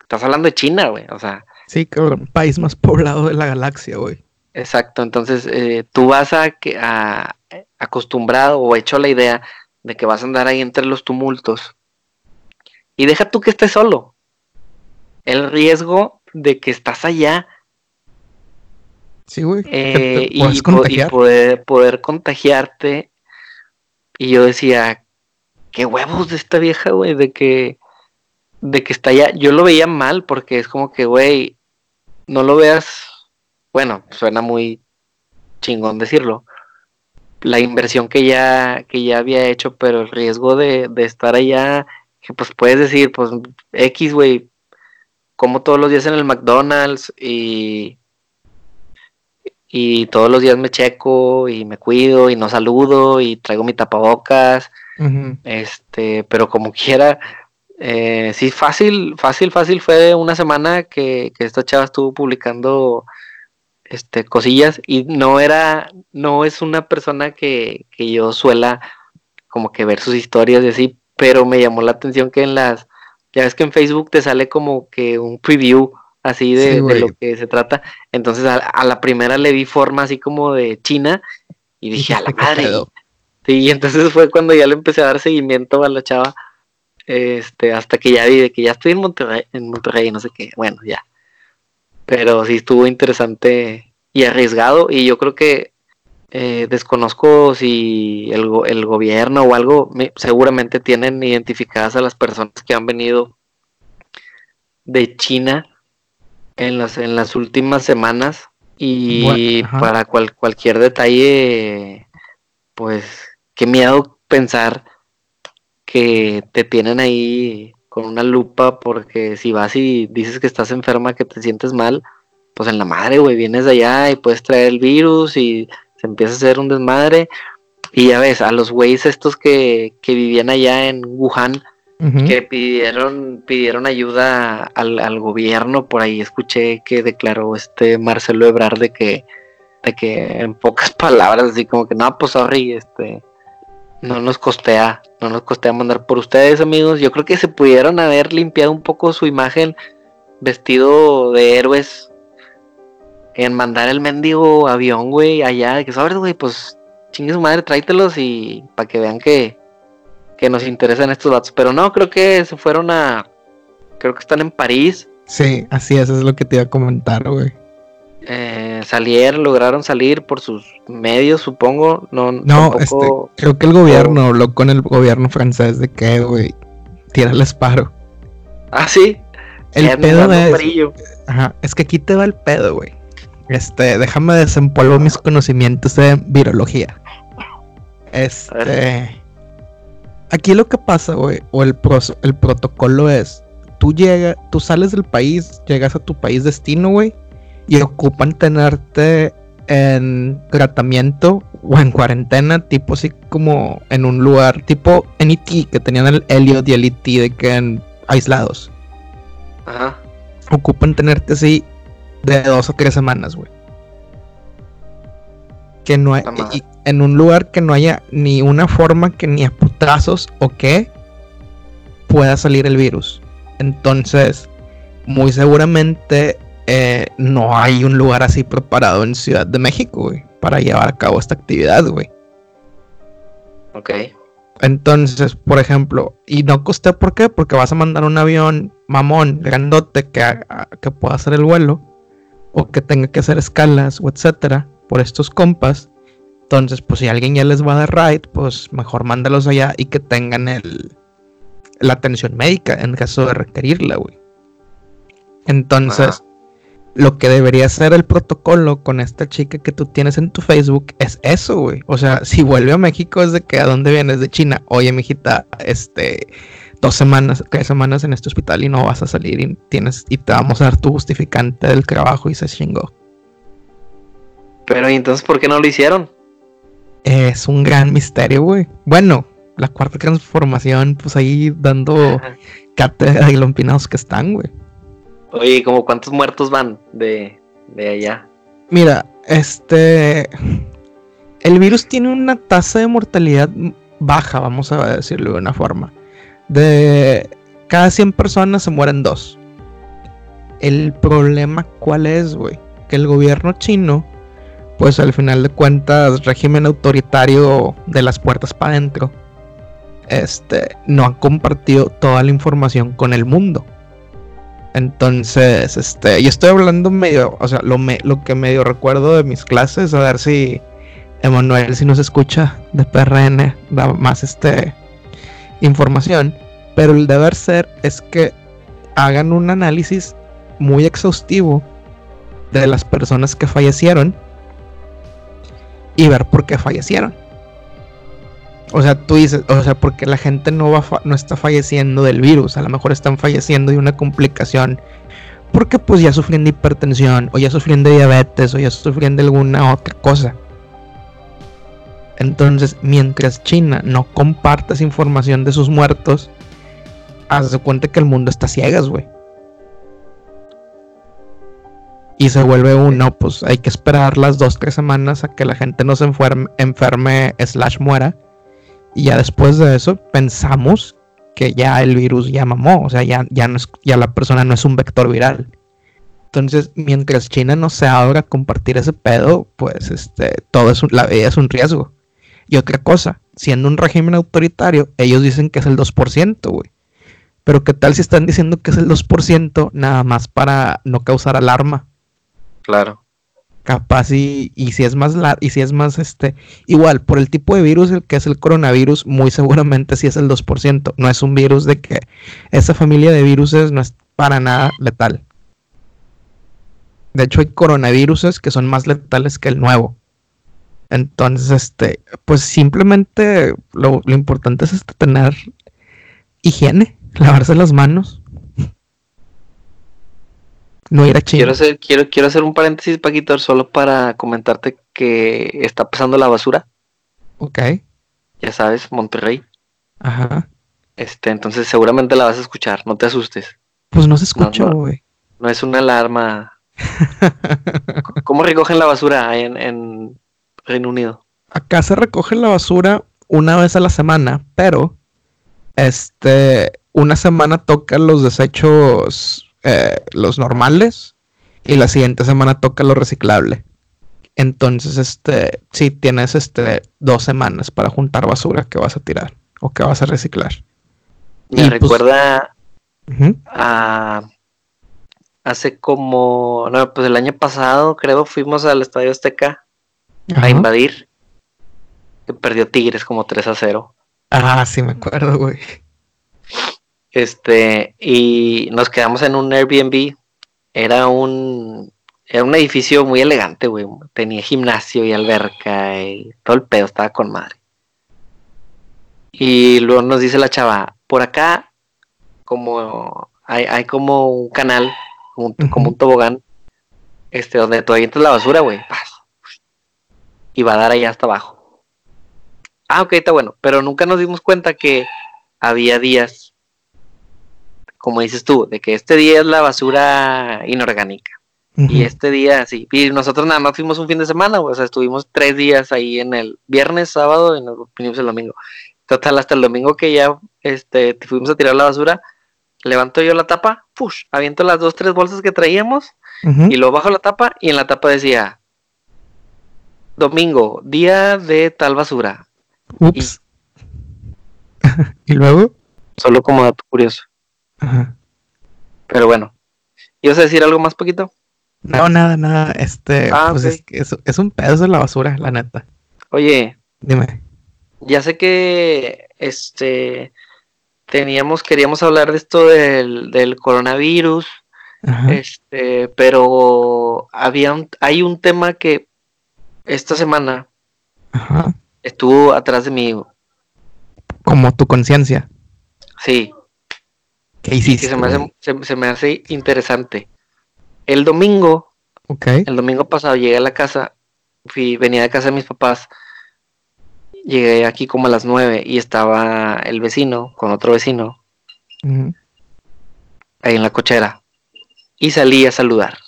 Estás hablando de China, güey, o sea. Sí, cabrón, país más poblado de la galaxia, güey. Exacto, entonces eh, tú vas a, a, acostumbrado o hecho la idea de que vas a andar ahí entre los tumultos. Y deja tú que estés solo. El riesgo de que estás allá. Sí, güey. Eh, y, poder, poder contagiarte. Y yo decía, qué huevos de esta vieja, güey, de que, de que está allá. Yo lo veía mal porque es como que, güey, no lo veas bueno, suena muy chingón decirlo, la inversión que ya, que ya había hecho, pero el riesgo de, estar allá, que pues puedes decir, pues X, güey, como todos los días en el McDonald's y, y todos los días me checo y me cuido y no saludo y traigo mi tapabocas, este, pero como quiera, eh, sí, fácil, fácil, fácil fue una semana que, que esta chava estuvo publicando este, cosillas y no era, no es una persona que, que yo suela como que ver sus historias y así, pero me llamó la atención que en las, ya ves que en Facebook te sale como que un preview así de, lo que se trata, entonces a, la primera le vi forma así como de China y dije, a la madre. Sí, entonces fue cuando ya le empecé a dar seguimiento a la chava, este, hasta que ya vi de que ya estoy en Monterrey, en Monterrey, no sé qué, bueno, ya. Pero sí estuvo interesante y arriesgado y yo creo que eh, desconozco si el, el, gobierno o algo seguramente tienen identificadas a las personas que han venido de China en las, en las últimas semanas y para cualquier detalle pues qué miedo pensar que te tienen ahí con una lupa porque si vas y dices que estás enferma, que te sientes mal, pues en la madre, güey, vienes de allá y puedes traer el virus y se empieza a hacer un desmadre. Y ya ves, a los güeyes estos que, que vivían allá en Wuhan, que pidieron, pidieron ayuda al, al, gobierno. Por ahí escuché que declaró este Marcelo Ebrard de que, de que en pocas palabras, así como que no, pues sorry, este no nos costea, no nos costea mandar por ustedes, amigos. Yo creo que se pudieron haber limpiado un poco su imagen vestido de héroes en mandar el mendigo avión, güey, allá, que sabes, güey, pues chingue su madre, tráetelos y para que vean que, que nos interesan estos datos. Pero no, creo que se fueron a. Creo que están en París. Sí, así es, es lo que te iba a comentar, güey. Eh, salieron, lograron salir por sus medios, supongo. No, no este, creo que el gobierno habló con el gobierno francés de que, güey, tira el paro. Ah, sí. El pedo es. Ajá, es que aquí te va el pedo, güey. Este, déjame desempolvo mis conocimientos de virología. Este. Aquí lo que pasa, güey, o el, el protocolo es: tú llegas, tú sales del país, llegas a tu país destino, güey, y ocupan tenerte en tratamiento o en cuarentena, tipo así como en un lugar, tipo en IT, que tenían el Elliot y el IT de que en aislados. Ajá. Ocupan tenerte así de dos o tres semanas, güey. Que no hay, en un lugar que no haya ni una forma que ni a putazos o que pueda salir el virus. Entonces, muy seguramente eh, no hay un lugar así preparado en Ciudad de México, güey, para llevar a cabo esta actividad, güey. Ok. Entonces, por ejemplo, y no costé por qué, porque vas a mandar un avión mamón, grandote, que, que pueda hacer el vuelo o que tenga que hacer escalas o etcétera por estos compas. Entonces, pues si alguien ya les va a dar ride, pues mejor mándalos allá y que tengan el, la atención médica en caso de requerirla, güey. Entonces, lo que debería ser el protocolo con esta chica que tú tienes en tu Facebook es eso, güey. O sea, si vuelve a México es de que a dónde vienes de China. Oye, mijita, este, dos semanas, tres semanas en este hospital y no vas a salir y tienes y te vamos a dar tu justificante del trabajo y se chingó. Pero ¿y entonces por qué no lo hicieron? Es un gran misterio, güey. Bueno, la cuarta transformación, pues ahí dando cátedra de los que están, güey. Oye, ¿como cuántos muertos van de, de allá? Mira, este. El virus tiene una tasa de mortalidad baja, vamos a decirlo de una forma de cada 100 personas se mueren dos. El problema cuál es, güey? Que el gobierno chino, pues al final de cuentas, régimen autoritario de las puertas para adentro, este, no ha compartido toda la información con el mundo. Entonces, este, yo estoy hablando medio, o sea, lo, me, lo que medio recuerdo de mis clases, a ver si Emanuel, si nos escucha de PRN, da más este información, pero el deber ser es que hagan un análisis muy exhaustivo de las personas que fallecieron y ver por qué fallecieron. O sea, tú dices, o sea, porque la gente no va no está falleciendo del virus, a lo mejor están falleciendo de una complicación porque pues ya sufren de hipertensión o ya sufren de diabetes o ya sufren de alguna otra cosa. Entonces, mientras China no comparta esa información de sus muertos, hace cuenta que el mundo está ciegas, güey. Y se vuelve uno, pues hay que esperar las dos, tres semanas a que la gente no se enferme, enferme slash muera. Y ya después de eso pensamos que ya el virus ya mamó, o sea, ya, ya, no es, ya la persona no es un vector viral. Entonces, mientras China no se abra a compartir ese pedo, pues este, todo es la vida es un riesgo. Y otra cosa, siendo un régimen autoritario, ellos dicen que es el 2%, güey. Pero qué tal si están diciendo que es el 2% nada más para no causar alarma. Claro. Capaz y, y si es más y si es más este igual por el tipo de virus el que es el coronavirus muy seguramente sí es el 2%, no es un virus de que esa familia de viruses no es para nada letal. De hecho hay coronaviruses que son más letales que el nuevo. Entonces, este, pues simplemente lo, importante es este, tener higiene, lavarse las manos. No ir a China. Quiero hacer, quiero, quiero hacer un paréntesis, Paquito, solo para comentarte que está pasando la basura. Ok. Ya sabes, Monterrey. Ajá. Este, entonces seguramente la vas a escuchar, no te asustes. Pues no se escucha, No, no. güey. No es una alarma. ¿Cómo recogen la basura ahí en, en Reino Unido? Acá se recoge la basura una vez a la semana, pero este, una semana toca los desechos, eh, los normales, y la siguiente semana toca lo reciclable. Entonces, este, sí tienes este dos semanas para juntar basura que vas a tirar o que vas a reciclar. Me Y, pues, recuerda a hace como, no, pues el año pasado creo fuimos al Estadio Azteca a invadir. Que perdió Tigres como 3 a 0. Ah, sí me acuerdo, güey. Este, y nos quedamos en un Airbnb. Era un, era un edificio muy elegante, güey. Tenía gimnasio y alberca y todo el pedo, estaba con madre. Y luego nos dice la chava, por acá, como hay, hay como un canal, como un, Ujú. como un tobogán, este, donde tú avientas la basura, güey. Y va a dar allá hasta abajo. Ah, ok, está bueno. Pero nunca nos dimos cuenta que había días, como dices tú, de que este día es la basura inorgánica. Y este día, sí. Y nosotros nada más fuimos un fin de semana. O sea, estuvimos tres días ahí en el viernes, sábado y nos vinimos el domingo. Total, hasta el domingo que ya este, fuimos a tirar la basura, levanto yo la tapa, push, aviento las dos, tres bolsas que traíamos y luego bajo la tapa y en la tapa decía, domingo, día de tal basura. Ups. y luego. Solo como dato curioso. Ajá. Pero bueno, ¿ibas a decir algo más poquito? No, nada, nada. Este, Ah, pues ok. es, que es, es un pedazo de la basura, la neta. Oye, Dime. ya sé que este teníamos, queríamos hablar de esto del, del coronavirus, Ajá. este, pero había un, hay un tema que esta semana Ajá. estuvo atrás de mí, Como tu conciencia. sí, ¿Qué hiciste? que se me hace, güey? se, se me hace interesante. El domingo, el domingo pasado llegué a la casa, fui, venía de casa de mis papás, llegué aquí como a las nueve y estaba el vecino con otro vecino ahí en la cochera y salí a saludar.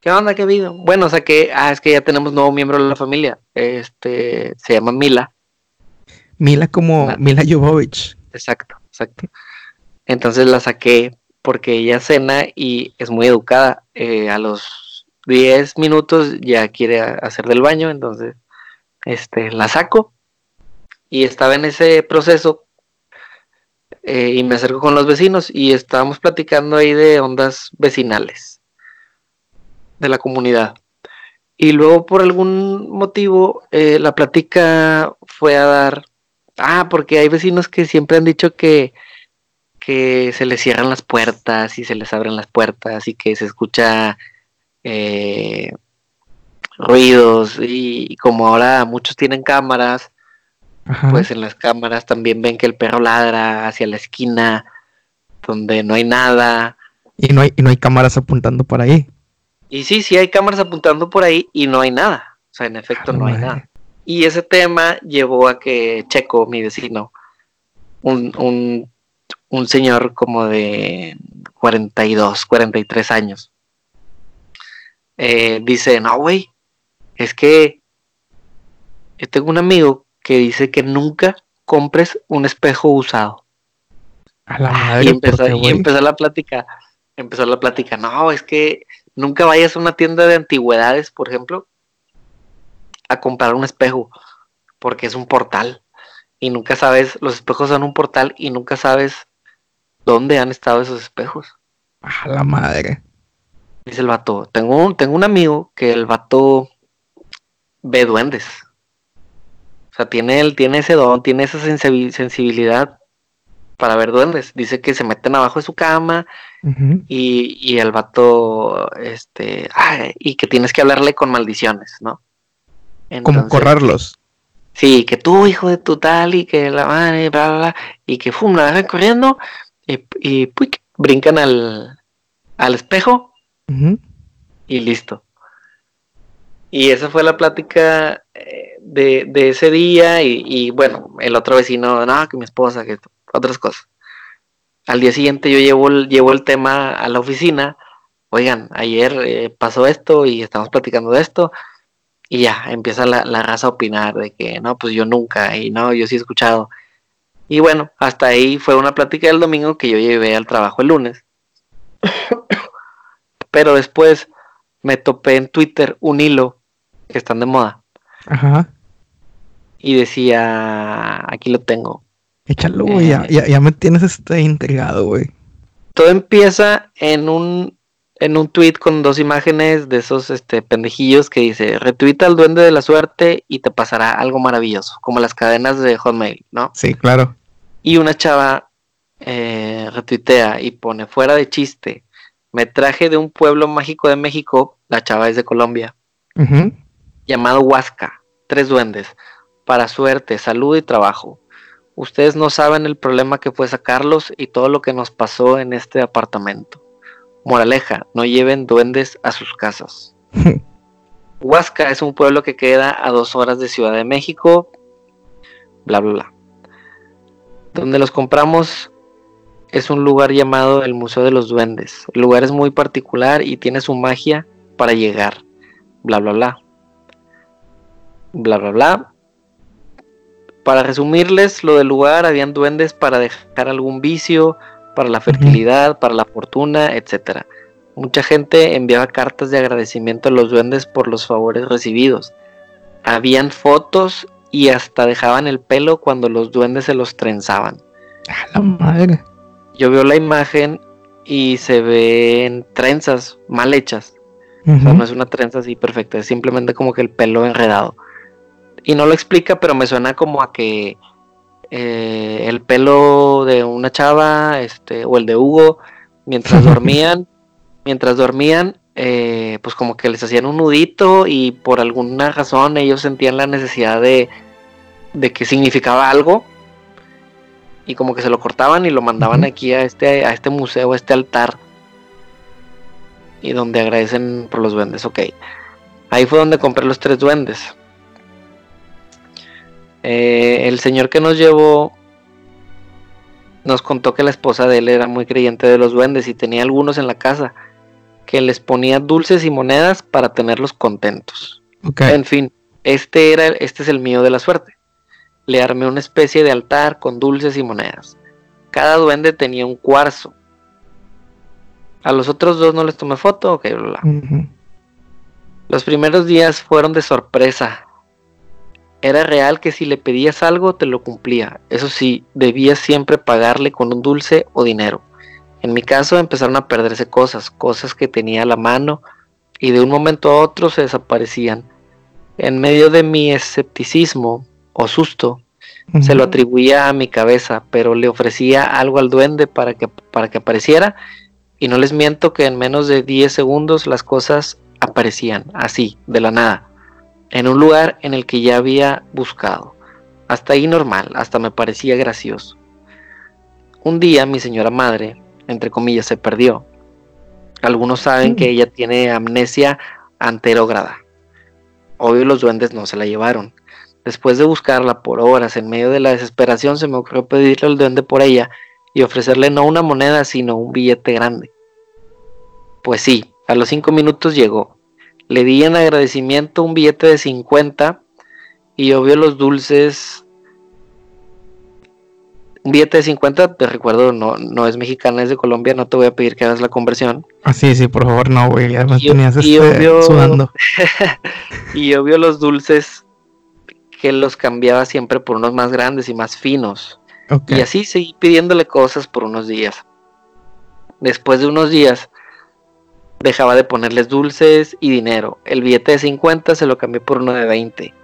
¿Qué onda? ¿Qué habido? Bueno, o sea que, ah, es que ya tenemos nuevo miembro de la familia. Este, se llama Mila. Mila como Mila Jovovich. Exacto, exacto. Entonces la saqué porque ella cena y es muy educada. Eh, a los 10 minutos ya quiere hacer del baño, entonces este, la saco y estaba en ese proceso eh, y me acerco con los vecinos y estábamos platicando ahí de ondas vecinales de la comunidad. Y luego por algún motivo eh, la plática fue a dar, ah, porque hay vecinos que siempre han dicho que, que se les cierran las puertas y se les abren las puertas y que se escucha eh, ruidos y como ahora muchos tienen cámaras, Ajá. pues en las cámaras también ven que el perro ladra hacia la esquina donde no hay nada. y, no hay, y no hay cámaras apuntando por ahí. Y sí, sí hay cámaras apuntando por ahí y no hay nada. O sea, en efecto Ah, no hay madre. nada. Y ese tema llevó a que Checo, mi vecino, un, un, un señor como de 42, 43 años, eh, dice, no, güey, es que yo tengo un amigo que dice que nunca compres un espejo usado. A la y, madre, empezó, ¿por qué, y empezó la plática. Empezó la plática. No, es que nunca vayas a una tienda de antigüedades, por ejemplo, a comprar un espejo, porque es un portal. Y nunca sabes, los espejos son un portal y nunca sabes dónde han estado esos espejos. A la madre. Dice el vato. Tengo un, tengo un amigo que el vato ve duendes. O sea, tiene, él, tiene ese don, tiene esa sensibi- sensibilidad para ver duendes. Dice que se meten abajo de su cama y, y el vato, este, ay, y que tienes que hablarle con maldiciones, ¿no? Como correrlos. Sí, que tú, hijo de tu tal, y que la madre, bla, bla, bla, y que fum, la dejan corriendo, y, y puic, brincan al, al espejo, y listo. Y esa fue la plática eh, de, de ese día, y, y bueno, el otro vecino, no, que mi esposa, que otras cosas. Al día siguiente yo llevo el, llevo el tema a la oficina. Oigan, ayer eh, pasó esto y estamos platicando de esto. Y ya, empieza la, la raza a opinar de que no, pues yo nunca, y no, yo sí he escuchado. Y bueno, hasta ahí fue una plática del domingo que yo llevé al trabajo el lunes. Pero después me topé en Twitter un hilo que están de moda. Ajá. Y decía, aquí lo tengo. Échalo, güey. Ya, ya, ya me tienes este intrigado, güey. Todo empieza en un en un tweet con dos imágenes de esos este pendejillos que dice retuita al duende de la suerte y te pasará algo maravilloso, como las cadenas de Hotmail, ¿no? Sí, claro. Y una chava eh, retuitea y pone fuera de chiste, me traje de un pueblo mágico de México, la chava es de Colombia, llamado Huasca, tres duendes, para suerte, salud y trabajo. Ustedes no saben el problema que fue sacarlos y todo lo que nos pasó en este apartamento. Moraleja, no lleven duendes a sus casas. Huasca es un pueblo que queda a dos horas de Ciudad de México, bla, bla, bla. Donde los compramos es un lugar llamado el Museo de los Duendes. El lugar es muy particular y tiene su magia para llegar, bla, bla, bla. Bla, bla, bla. Para resumirles lo del lugar, habían duendes para dejar algún vicio, para la fertilidad, para la fortuna, etcétera. Mucha gente enviaba cartas de agradecimiento a los duendes por los favores recibidos. Habían fotos y hasta dejaban el pelo cuando los duendes se los trenzaban. A la madre. Yo veo la imagen y se ven trenzas mal hechas. O sea, Ujú. no es una trenza así perfecta, es simplemente como que el pelo enredado. Y no lo explica, pero me suena como a que eh, el pelo de una chava, este, o el de Hugo, mientras dormían, mientras dormían, eh, pues como que les hacían un nudito y por alguna razón ellos sentían la necesidad de, de que significaba algo y como que se lo cortaban y lo mandaban aquí a este, a este museo, a este altar y donde agradecen por los duendes, ok. Ahí fue donde compré los tres duendes. Eh, el señor que nos llevó nos contó que la esposa de él era muy creyente de los duendes y tenía algunos en la casa que les ponía dulces y monedas para tenerlos contentos. En fin, este era este es el mío de la suerte. Le armé una especie de altar con dulces y monedas. Cada duende tenía un cuarzo. A los otros dos no les tomé foto, ok, bla, bla. Los primeros días fueron de sorpresa. Era real que si le pedías algo te lo cumplía. Eso sí, debías siempre pagarle con un dulce o dinero. En mi caso empezaron a perderse cosas, cosas que tenía a la mano y de un momento a otro se desaparecían. En medio de mi escepticismo o susto, se lo atribuía a mi cabeza, pero le ofrecía algo al duende para que, para que apareciera y no les miento que en menos de 10 segundos las cosas aparecían, así, de la nada, en un lugar en el que ya había buscado. Hasta ahí normal, hasta me parecía gracioso. Un día mi señora madre, entre comillas, se perdió. Algunos saben que ella tiene amnesia anterógrada. Obvio los duendes no se la llevaron. Después de buscarla por horas en medio de la desesperación se me ocurrió pedirle al duende por ella y ofrecerle no una moneda sino un billete grande. Pues sí, a los cinco minutos llegó. Le di en agradecimiento un billete de 50 y obvio los dulces. Un billete de 50, te recuerdo, no, no es mexicana, es de Colombia, no te voy a pedir que hagas la conversión. Ah, sí, sí, por favor, no, güey. Ya me Y- tenías y este, obvio- sudando. Y obvio los dulces que los cambiaba siempre por unos más grandes y más finos. Y así seguí pidiéndole cosas por unos días. Después de unos días, dejaba de ponerles dulces y dinero. El billete de 50 se lo cambié por uno de 20.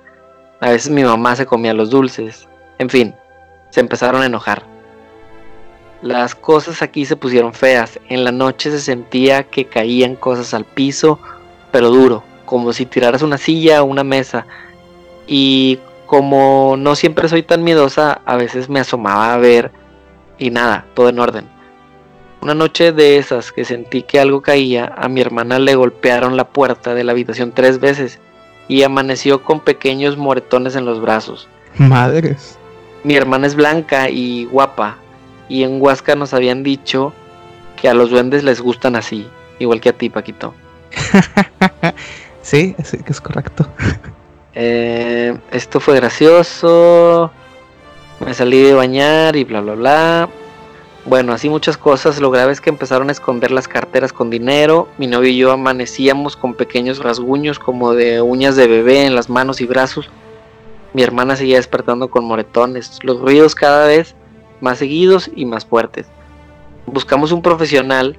A veces mi mamá se comía los dulces. En fin, se empezaron a enojar. Las cosas aquí se pusieron feas. En la noche se sentía que caían cosas al piso, pero duro, como si tiraras una silla o una mesa. Y como no siempre soy tan miedosa, a veces me asomaba a ver y nada, todo en orden. Una noche de esas que sentí que algo caía, a mi hermana le golpearon la puerta de la habitación tres veces y amaneció con pequeños moretones en los brazos. Madres. Mi hermana es blanca y guapa y en Huasca nos habían dicho que a los duendes les gustan así, igual que a ti, Paquito. sí, sí, que es correcto. Eh, esto fue gracioso. Me salí de bañar y bla, bla, bla. Bueno, así muchas cosas. Lo grave es que empezaron a esconder las carteras con dinero. Mi novio y yo amanecíamos con pequeños rasguños como de uñas de bebé en las manos y brazos. Mi hermana seguía despertando con moretones. Los ruidos cada vez más seguidos y más fuertes. Buscamos un profesional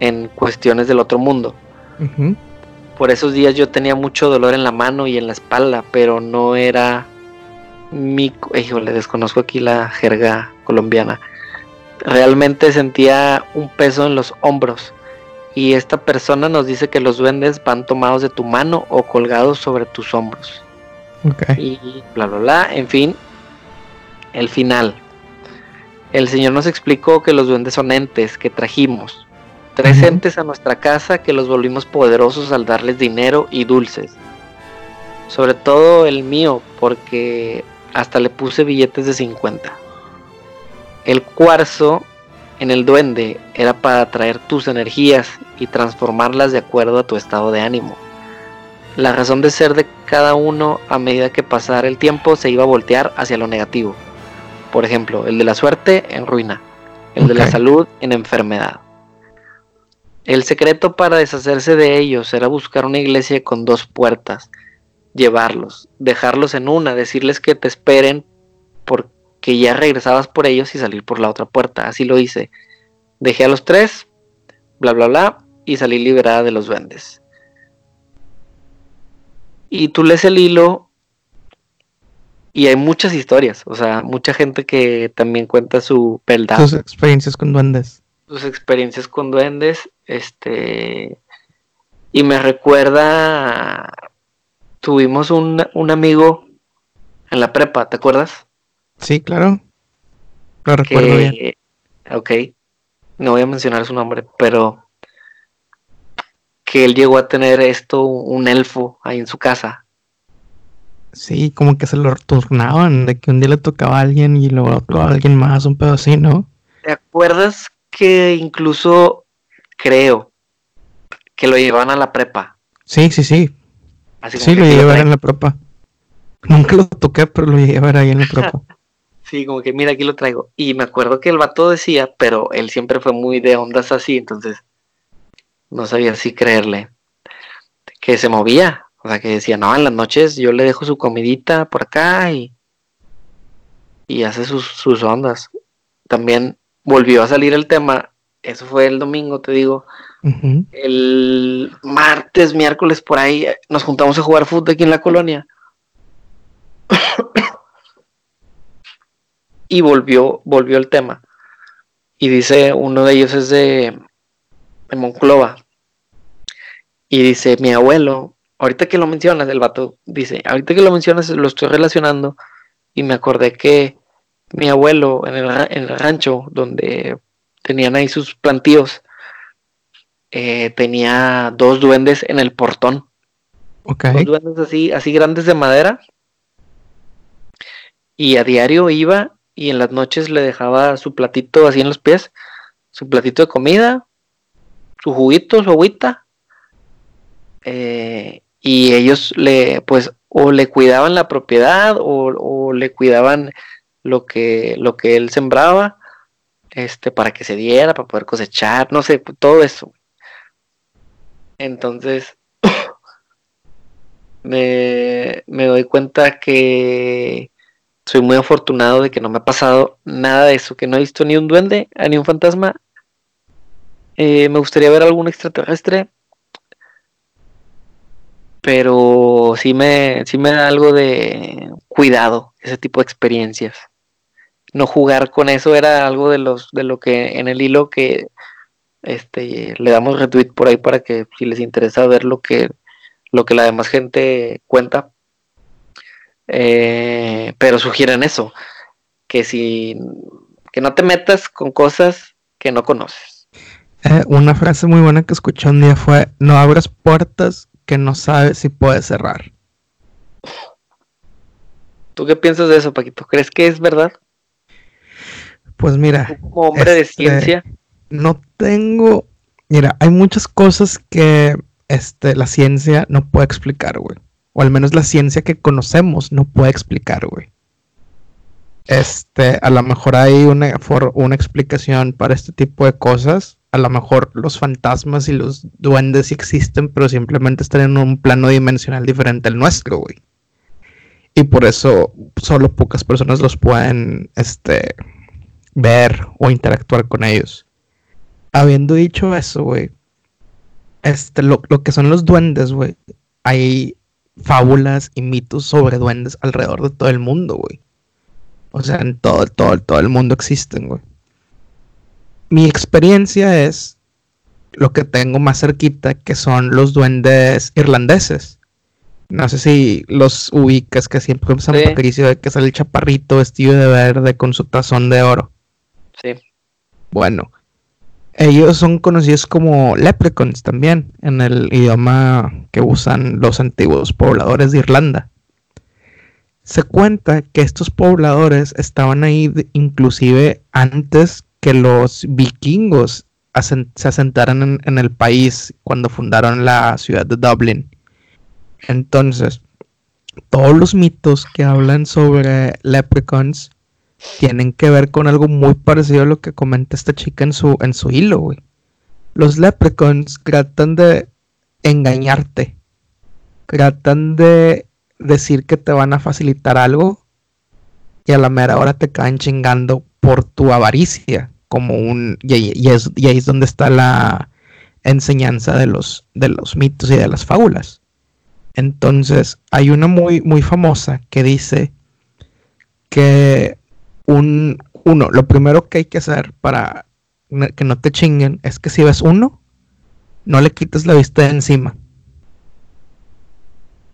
en cuestiones del otro mundo. Por esos días yo tenía mucho dolor en la mano y en la espalda, pero no era mi... Híjole, desconozco aquí la jerga colombiana. Realmente sentía un peso en los hombros. Y esta persona nos dice que los duendes van tomados de tu mano o colgados sobre tus hombros. Y bla, bla, bla. En fin, el final. El Señor nos explicó que los duendes son entes que trajimos. Tres entes a nuestra casa que los volvimos poderosos al darles dinero y dulces. Sobre todo el mío, porque hasta le puse billetes de 50. El cuarzo en el duende era para atraer tus energías y transformarlas de acuerdo a tu estado de ánimo. La razón de ser de cada uno a medida que pasara el tiempo se iba a voltear hacia lo negativo. Por ejemplo, el de la suerte en ruina, el de la salud en enfermedad. El secreto para deshacerse de ellos era buscar una iglesia con dos puertas, llevarlos, dejarlos en una, decirles que te esperen porque ya regresabas por ellos y salir por la otra puerta. Así lo hice. Dejé a los tres, bla, bla, bla, y salí liberada de los duendes. Y tú lees el hilo y hay muchas historias, o sea, mucha gente que también cuenta su verdad. Sus experiencias con duendes. Sus experiencias con duendes, este, y me recuerda, tuvimos un, un amigo en la prepa, ¿te acuerdas? Sí, claro. Lo recuerdo bien. Ok, no voy a mencionar su nombre, pero que él llegó a tener esto, un elfo ahí en su casa. Sí, como que se lo turnaban, de que un día le tocaba a alguien y luego a alguien más, un pedo así, ¿no? ¿Te acuerdas que incluso creo que lo llevaban a la prepa? Sí, sí, sí. sí, lo llevaban en la prepa. Nunca lo toqué, pero lo llevaban ahí en la prepa. sí, como que mira, aquí lo traigo. Y me acuerdo que el vato decía, pero él siempre fue muy de ondas así, entonces no sabía si creerle, que se movía, o sea, que decía, no, en las noches yo le dejo su comidita por acá y, y hace sus, sus ondas. También volvió a salir el tema, eso fue el domingo, te digo, el martes, miércoles, por ahí, nos juntamos a jugar fútbol aquí en la colonia. y volvió, volvió el tema. Y dice, uno de ellos es de, de Monclova. Y dice, mi abuelo, ahorita que lo mencionas, el vato dice, ahorita que lo mencionas lo estoy relacionando y me acordé que mi abuelo en el, rancho donde tenían ahí sus plantíos, eh, tenía dos duendes en el portón. Dos duendes así, así grandes de madera. Y a diario iba y en las noches le dejaba su platito así en los pies, su platito de comida, su juguito, su agüita, eh, y ellos le, pues, o le cuidaban la propiedad o, le cuidaban lo que, lo que él sembraba, este, para que se diera, para poder cosechar, no sé, todo eso. Entonces, me, me doy cuenta que soy muy afortunado de que no me ha pasado nada de eso, que no he visto ni un duende, ni un fantasma. Eh, me gustaría ver algún extraterrestre, pero sí me, sí me da algo de cuidado ese tipo de experiencias. No jugar con eso era algo de los de lo que en el hilo que este le damos retweet por ahí para que si les interesa ver lo que lo que la demás gente cuenta. Eh, pero sugieren eso, que si que no te metas con cosas que no conoces. Eh, una frase muy buena que escuché un día fue no abras puertas que no sabe si puede cerrar. ¿Tú qué piensas de eso, Paquito? ¿Crees que es verdad? Pues mira. Como hombre de este, ciencia. No tengo. Mira, hay muchas cosas que este, la ciencia no puede explicar, güey. O al menos la ciencia que conocemos no puede explicar, güey. Este, a lo mejor hay una, for- una explicación para este tipo de cosas. A lo mejor los fantasmas y los duendes sí existen, pero simplemente están en un plano dimensional diferente al nuestro, güey. Y por eso solo pocas personas los pueden, este, ver o interactuar con ellos. Habiendo dicho eso, güey, este, lo, lo que son los duendes, güey, hay fábulas y mitos sobre duendes alrededor de todo el mundo, güey. O sea, en todo, todo, todo el mundo existen, güey. Mi experiencia es lo que tengo más cerquita, que son los duendes irlandeses. No sé si los ubicas, que siempre San Sí. Patricio, que sale el chaparrito vestido de verde con su tazón de oro. Sí. Bueno, ellos son conocidos como leprechauns también, en el idioma que usan los antiguos pobladores de Irlanda. Se cuenta que estos pobladores estaban ahí de- inclusive antes que los vikingos se asentaran en, el país cuando fundaron la ciudad de Dublin. Entonces, todos los mitos que hablan sobre leprechauns tienen que ver con algo muy parecido a lo que comenta esta chica en su, en su hilo. Los leprechauns tratan de engañarte. Tratan de decir que te van a facilitar algo y a la mera hora te caen chingando por tu avaricia. Como un. Y, ahí- y es, y ahí es donde está la enseñanza de los, de los mitos y de las fábulas. Entonces, hay una muy, muy famosa que dice que un uno, lo primero que hay que hacer para que no te chinguen es que si ves uno, no le quites la vista de encima.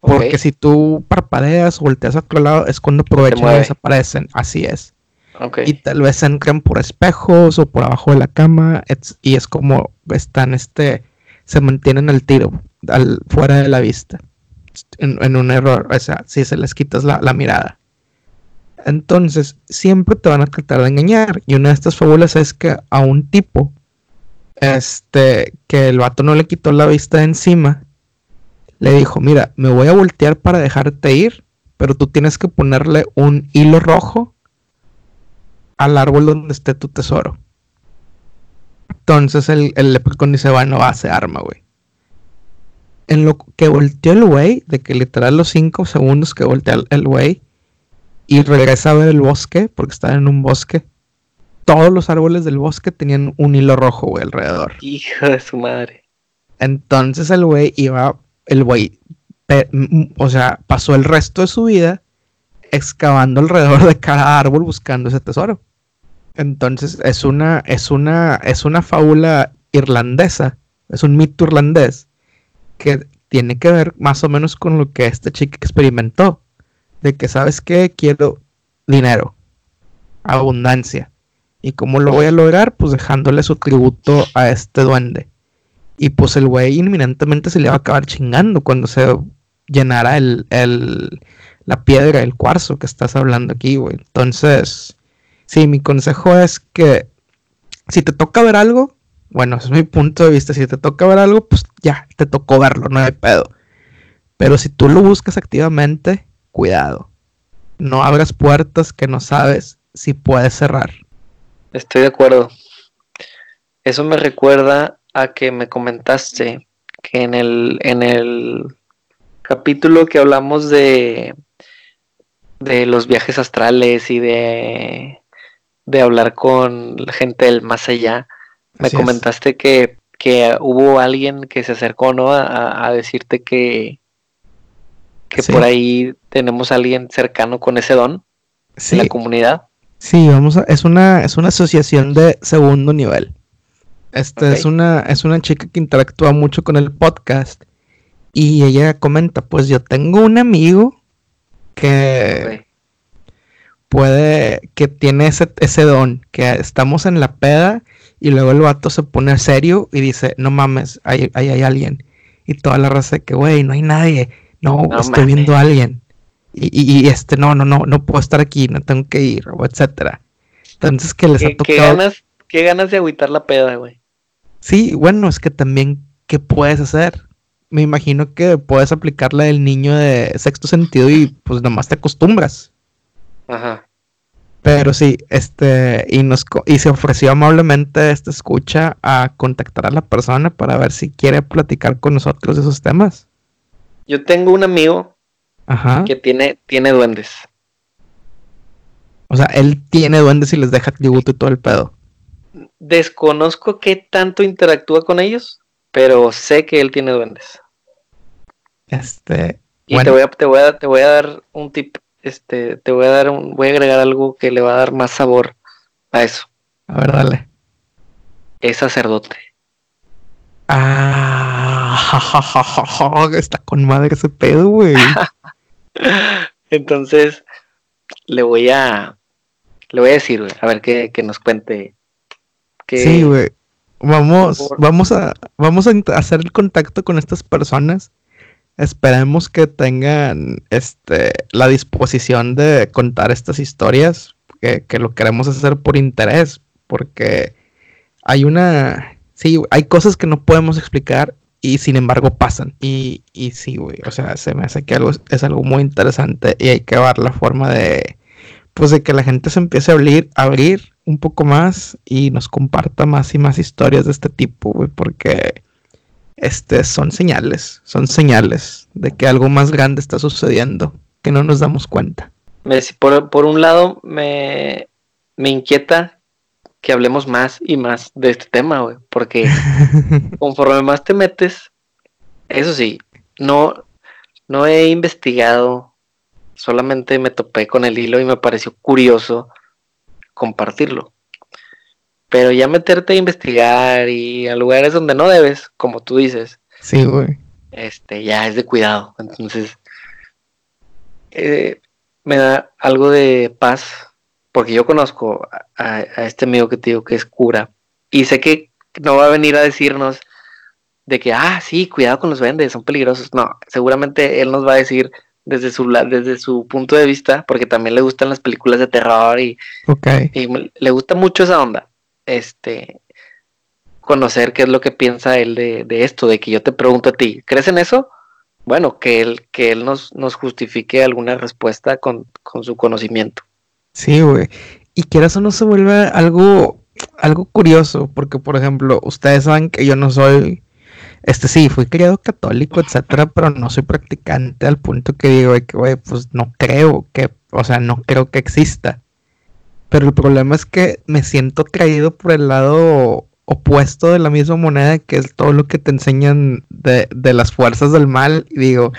Porque si tú parpadeas o volteas a otro lado es cuando aprovechan y desaparecen. Así es. Y tal vez entran por espejos o por abajo de la cama. y es como están, este, se mantienen al tiro, al, fuera de la vista. En, un error, o sea, si se les quitas la, la mirada. Entonces, siempre te van a tratar de engañar. Y una de estas fábulas es que a un tipo, este, que el vato no le quitó la vista de encima, le dijo, mira, me voy a voltear para dejarte ir, pero tú tienes que ponerle un hilo rojo al árbol donde esté tu tesoro. Entonces el, el leprechaun dice, bueno, va, se arma, güey. En lo que volteó el güey, de que literal los 5 segundos que voltea el- güey, y regresa a ver el bosque, porque estaba en un bosque, todos los árboles del bosque tenían un hilo rojo, güey, alrededor. Hijo de su madre. Entonces el güey iba, el güey, o sea, pasó el resto de su vida excavando alrededor de cada árbol buscando ese tesoro. Entonces es una, es una, es una fábula irlandesa, es un mito irlandés que tiene que ver más o menos con lo que esta chica experimentó. De que, ¿sabes qué? Quiero dinero, abundancia. ¿Y cómo lo voy a lograr? Pues dejándole su tributo a este duende. Y pues el güey inminentemente se le va a acabar chingando cuando se llenara el, el- la piedra, el cuarzo que estás hablando aquí, güey. Entonces, sí, mi consejo es que si te toca ver algo, bueno, ese es mi punto de vista, si te toca ver algo, pues ya, te tocó verlo, no hay pedo. Pero si tú lo buscas activamente, cuidado. No abras puertas que no sabes si puedes cerrar. Estoy de acuerdo. Eso me recuerda a que me comentaste que en el, en el capítulo que hablamos de, de los viajes astrales y de, de hablar con la gente del más allá, me Así es. comentaste que, que hubo alguien que se acercó, ¿no? A- A, decirte que, que Sí. por ahí tenemos a alguien cercano con ese don Sí, en la comunidad. Sí, vamos a, es una, es una asociación de segundo nivel. Este es una, es una chica que interactúa mucho con el podcast. Y ella comenta, pues yo tengo un amigo que. Puede, que tiene ese, ese don, que estamos en la peda y luego el vato se pone serio y dice, no mames, ahí, ahí hay alguien. Y toda la raza de que, güey, no hay nadie. No, No estoy viendo a alguien. Y, y- y, este, no, no, no, no puedo estar aquí, no tengo que ir, o etcétera. Entonces que les ha ¿Qué, qué tocado. ganas, qué ganas de agüitar la peda, güey. Sí, bueno, es que también, ¿qué puedes hacer? Me imagino que puedes aplicar la del niño de sexto sentido y pues nomás te acostumbras. Ajá. Pero sí, este, y nos y se ofreció amablemente esta escucha a contactar a la persona para ver si quiere platicar con nosotros de esos temas. Yo tengo un amigo Ajá. que tiene, tiene duendes. O sea, él tiene duendes y les deja tributo y todo el pedo. Desconozco qué tanto interactúa con ellos, pero sé que él tiene duendes. Este, Y Bueno. te voy a, te voy a, te voy a dar un tip, este, te voy a dar un, voy a agregar algo que le va a dar más sabor a eso. a ver, dale. Es sacerdote. Ah, está con madre ese pedo, güey. Entonces, le voy a, le voy a decir, güey, a ver que, que nos cuente. Que, Sí, güey. Vamos, vamos a, vamos a hacer el contacto con estas personas. Esperemos que tengan este la disposición de contar estas historias, que, que lo queremos hacer por interés, porque hay una, sí, hay cosas que no podemos explicar y sin embargo pasan. Y, y sí, güey, o sea, se me hace que algo es, algo muy interesante y hay que ver la forma de, pues de que la gente se empiece a abrir, abrir un poco más y nos comparta más y más historias de este tipo, güey, porque este son señales, son señales de que algo más grande está sucediendo, que no nos damos cuenta. por, por un lado, me, me inquieta que hablemos más y más de este tema, güey, porque conforme más te metes, eso sí, no, no he investigado, solamente me topé con el hilo y me pareció curioso compartirlo. Pero ya meterte a investigar y a lugares donde no debes, como tú dices, Sí, güey. este, ya es de cuidado. Entonces, eh, me da algo de paz, porque yo conozco a, a- a este amigo que te digo que es cura, y sé que no va a venir a decirnos de que, ah, sí, cuidado con los vendes, son peligrosos. No, seguramente él nos va a decir desde su, desde su punto de vista, porque también le gustan las películas de terror y, le gusta mucho esa onda. Este, conocer qué es lo que piensa él de, de esto, de que yo te pregunto a ti, ¿crees en eso? Bueno, que él, que él nos, nos justifique alguna respuesta con, con su conocimiento. Sí, güey. Y quieras o no se vuelve algo, algo curioso, porque por ejemplo, ustedes saben que yo no soy, este sí, fui criado católico, etcétera, pero no soy practicante al punto que digo que, güey, pues no creo que, o sea, no creo que exista. Pero el problema es que me siento traído por el lado opuesto de la misma moneda, que es todo lo que te enseñan de, de las fuerzas del mal, y digo,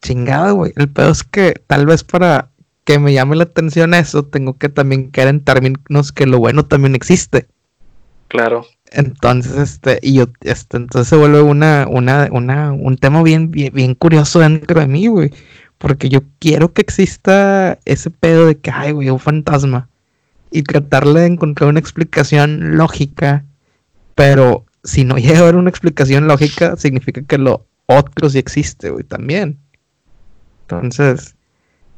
chingada, güey, el pedo es que tal vez para que me llame la atención eso, tengo que también caer en términos que lo bueno también existe. Claro. Entonces, este, y yo, este, entonces se vuelve una, una, una, un tema bien, bien, bien curioso dentro de mí, güey. Porque yo quiero que exista ese pedo de que, ay, güey, un fantasma. Y tratarle de encontrar una explicación lógica. Pero si no llega a haber una explicación lógica, significa que lo otro sí existe, güey, también. Entonces,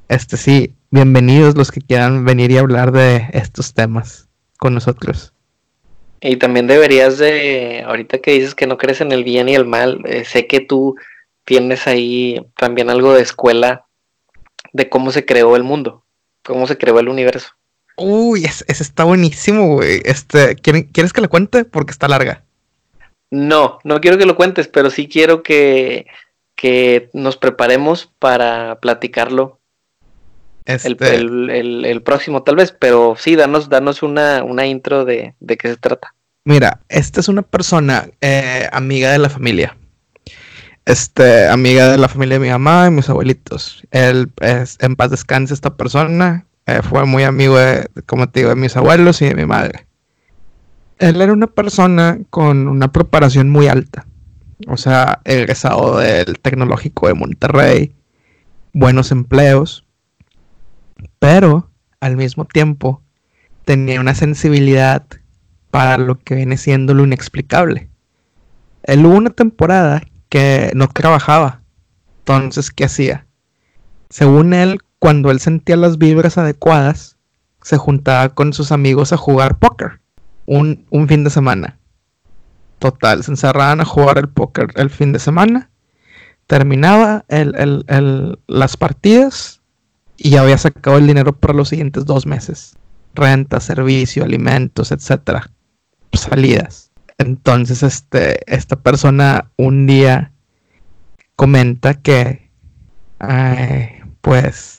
este sí, bienvenidos los que quieran venir y hablar de estos temas con nosotros. Y también deberías de, ahorita que dices que no crees en el bien y el mal, eh, sé que tú tienes ahí también algo de escuela de cómo se creó el mundo, cómo se creó el universo. Uy, ese, ese está buenísimo, güey. Este, ¿quieren- ¿quieres que la cuente? Porque está larga. No, no quiero que lo cuentes, pero sí quiero que, que nos preparemos para platicarlo el, Este, el- el- el próximo tal vez, pero sí, danos, danos una, una intro de, de qué se trata. Mira, esta es una persona eh, amiga de la familia. Este, amiga de la familia de mi mamá y mis abuelitos. Él es, en paz descanse esta persona. Eh, fue muy amigo de, como te digo, de mis abuelos y de mi madre. Él era una persona con una preparación muy alta. O sea, egresado del Tecnológico de Monterrey, buenos empleos, pero al mismo tiempo tenía una sensibilidad para lo que viene siendo lo inexplicable. Él hubo una temporada que no trabajaba. Entonces, ¿qué hacía? Según él, cuando él sentía las vibras adecuadas, se juntaba con sus amigos a jugar póker un, un fin de semana. Total, se encerraban a jugar el póker el fin de semana. Terminaba el, el, el, las partidas y ya había sacado el dinero para los siguientes dos meses. Renta, servicio, alimentos, etcétera. Salidas. Entonces, este, esta persona un día comenta que, pues,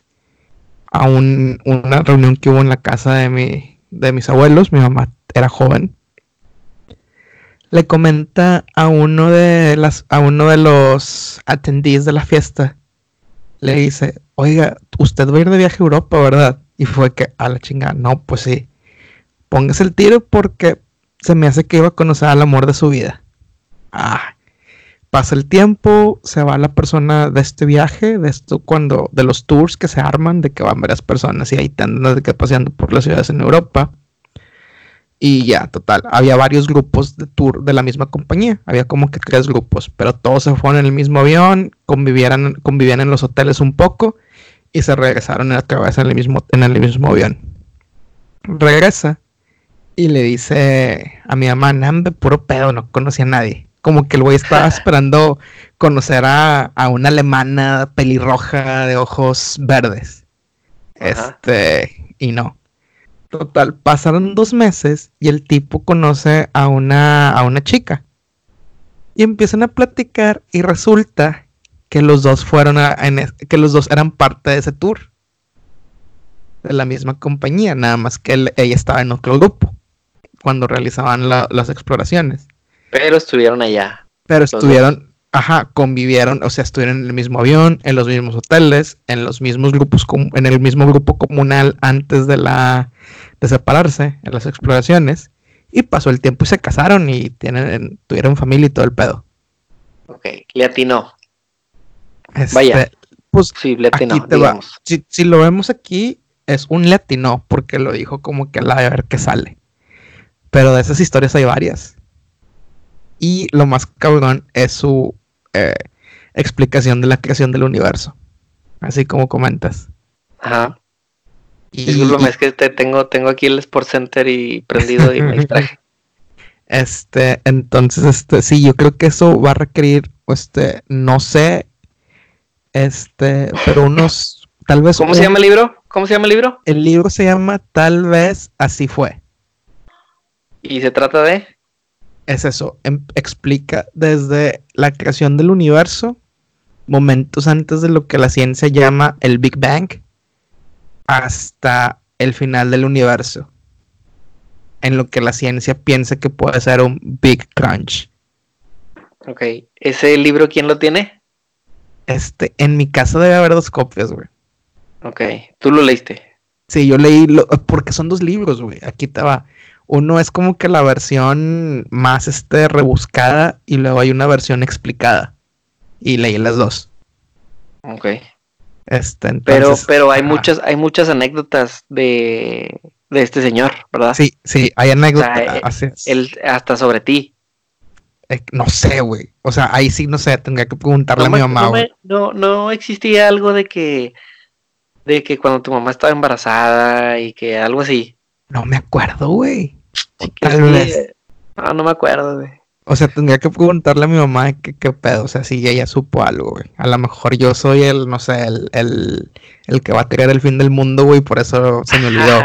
a un, una reunión que hubo en la casa de, mi, de mis abuelos, mi mamá era joven, le comenta a uno de las, a uno de los atendís de la fiesta, le dice, oiga, usted va a ir de viaje a Europa, ¿verdad? Y fue que, a la chingada, no, pues sí, póngase el tiro porque se me hace que iba a conocer al amor de su vida. Ah, pasa el tiempo, se va la persona de este viaje, de esto cuando, de los tours que se arman, de que van varias personas y ahí te de que paseando por las ciudades en Europa. Y ya, total, había varios grupos de tour de la misma compañía, había como que tres grupos, pero todos se fueron en el mismo avión, convivían en los hoteles un poco y se regresaron otra vez en el mismo, en el mismo avión. Regresa y le dice a mi mamá, Nambe, puro pedo, no conocía a nadie. Como que el güey estaba esperando conocer a, a, una alemana pelirroja de ojos verdes. Este, y no. Total, pasaron dos meses y el tipo conoce a una, a una chica. Y empiezan a platicar y resulta que los dos fueron a, en, que los dos eran parte de ese tour. De la misma compañía, nada más que él, ella estaba en otro grupo cuando realizaban la, las exploraciones. Pero estuvieron allá. Pero estuvieron, ajá, convivieron, o sea, estuvieron en el mismo avión, en los mismos hoteles, en los mismos grupos, en el mismo grupo comunal antes de la de separarse en las exploraciones. Y pasó el tiempo y se casaron y tienen, tuvieron familia y todo el pedo. Ok, le atinó. Este, Vaya. Pues Sí, le atinó, aquí te va. Si, si lo vemos aquí, es un latino, porque lo dijo como que la de ver qué sale. Pero de esas historias hay varias. Y lo más cabrón es su eh, explicación de la creación del universo. Así como comentas. Ajá. Y, Discúlpame, es que te tengo, tengo aquí el Sports Center y prendido y me distraje. Este, entonces, este, sí, yo creo que eso va a requerir, este, no sé, este, pero unos, tal vez. ¿Cómo se llama el libro? ¿Cómo se llama el libro? El libro se llama Tal vez así fue. Y se trata de. Es eso, em- explica desde la creación del universo, momentos antes de lo que la ciencia llama el Big Bang, hasta el final del universo, en lo que la ciencia piensa que puede ser un Big Crunch. Ok. ¿Ese libro quién lo tiene? Este, en mi casa debe haber dos copias, güey. Ok. ¿Tú lo leíste? Sí, yo leí, lo- porque son dos libros, güey. Aquí te va. Uno es como que la versión más este, rebuscada y luego hay una versión explicada. Y leí las dos. Ok. Este, Pero, entonces, pero hay muchas, hay muchas anécdotas de, de este señor, ¿verdad? Sí, sí, hay anécdotas. O sea, eh, así es. Él, hasta sobre ti. Eh, no sé, güey. O sea, ahí sí, no sé, tendría que preguntarle a mi mamá, no, me- no, no existía algo de que, de que cuando tu mamá estaba embarazada y que algo así. No me acuerdo, güey. Tal vez. eh, No, no me acuerdo, güey. O sea, tendría que preguntarle a mi mamá qué, qué pedo. O sea, si ella supo algo, güey. A lo mejor yo soy el, no sé, el, el, el que va a creer el fin del mundo, güey. Por eso se me olvidó.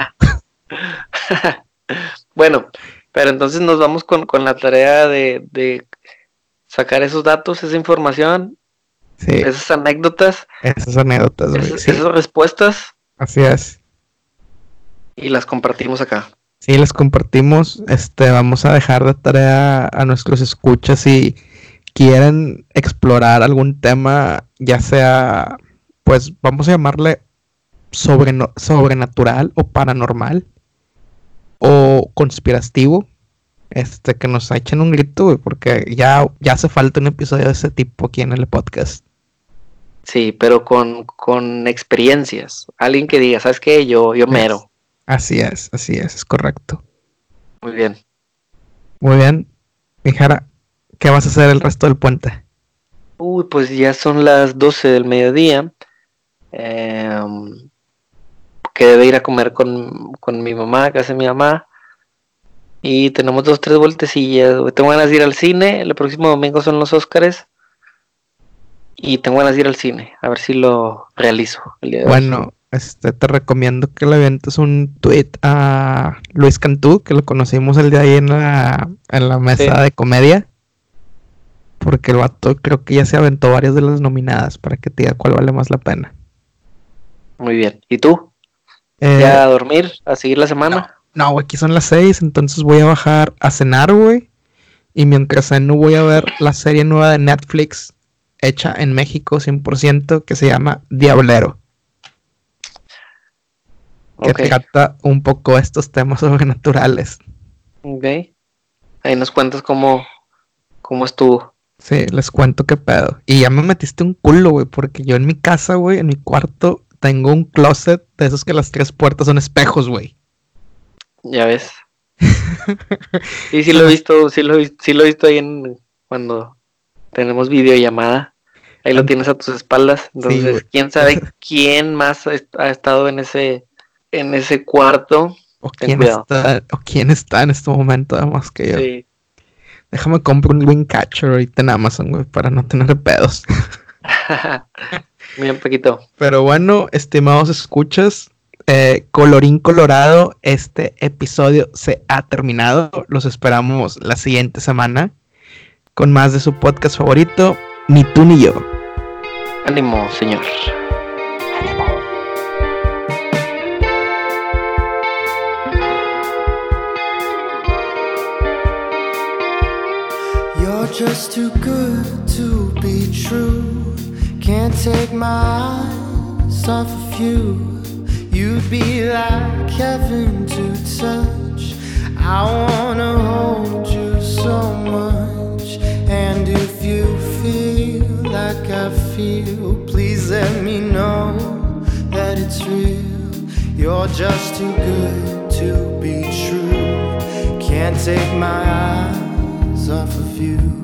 bueno, pero entonces nos vamos con, con la tarea de, de sacar esos datos, esa información, Sí, esas anécdotas, esas anécdotas, güey. esas, Sí, esas respuestas así es. y las compartimos acá. Sí, les compartimos. Este, vamos a dejar de tarea a nuestros escuchas si quieren explorar algún tema, ya sea, pues vamos a llamarle sobrenatural o paranormal o conspirativo. Este, que nos echen un grito, porque ya, ya hace falta un episodio de ese tipo aquí en el podcast. Sí, pero con, con experiencias. Alguien que diga, ¿sabes qué? Yo, yo mero. Así es, así es, es correcto. Muy bien. Muy bien, Mijara, ¿qué vas a hacer el resto del puente? Uy, pues ya son las 12 del mediodía. Em, quedé de ir a comer con, con mi mamá, casa de mi mamá. Y tenemos dos, tres vueltecillas. Tengo ganas de ir al cine. El próximo domingo son los Óscares. Y tengo ganas de ir al cine. A ver si lo realizo. el día de hoy. Este, te recomiendo que le avientes un tweet a Luis Cantú, que lo conocimos el día de ahí en la, en la mesa Sí. de comedia. Porque el vato creo que ya se aventó varias de las nominadas para que te diga cuál vale más la pena. Muy bien. ¿Y tú? Eh, ¿Ya a dormir? ¿A seguir la semana? No, güey, aquí son las seis, entonces voy a bajar a cenar, güey. Y mientras ceno voy a ver la serie nueva de Netflix, hecha en México 100%, que se llama Diablero. Que Ok. trata un poco estos temas sobrenaturales. Ok. Ahí nos cuentas cómo, cómo estuvo. Sí, les cuento qué pedo. Y ya me metiste un culo, güey, porque yo en mi casa, güey, en mi cuarto, tengo un closet de esos que las tres puertas son espejos, güey. Ya ves. Sí, sí lo he visto, sí lo, sí lo he visto ahí en cuando tenemos videollamada. Ahí lo tienes a tus espaldas. Entonces, quién sabe quién más ha estado en ese, en ese cuarto. O Ten quién, cuidado. está, o quién está en este momento, además que yo. Sí. Déjame comprar un Wing Catcher ahorita en Amazon, güey, para no tener pedos. Bien, Paquito. Pero bueno, estimados escuchas, eh, colorín colorado, este episodio se ha terminado. Los esperamos la siguiente semana con más de su podcast favorito, Ni tú ni yo. Ánimo, señor. Just too good to be true. Can't take my eyes off of you. You'd be like heaven to touch. I wanna hold you so much. And if you feel like I feel, please let me know that it's real. You're just too good to be true. Can't take my eyes off of you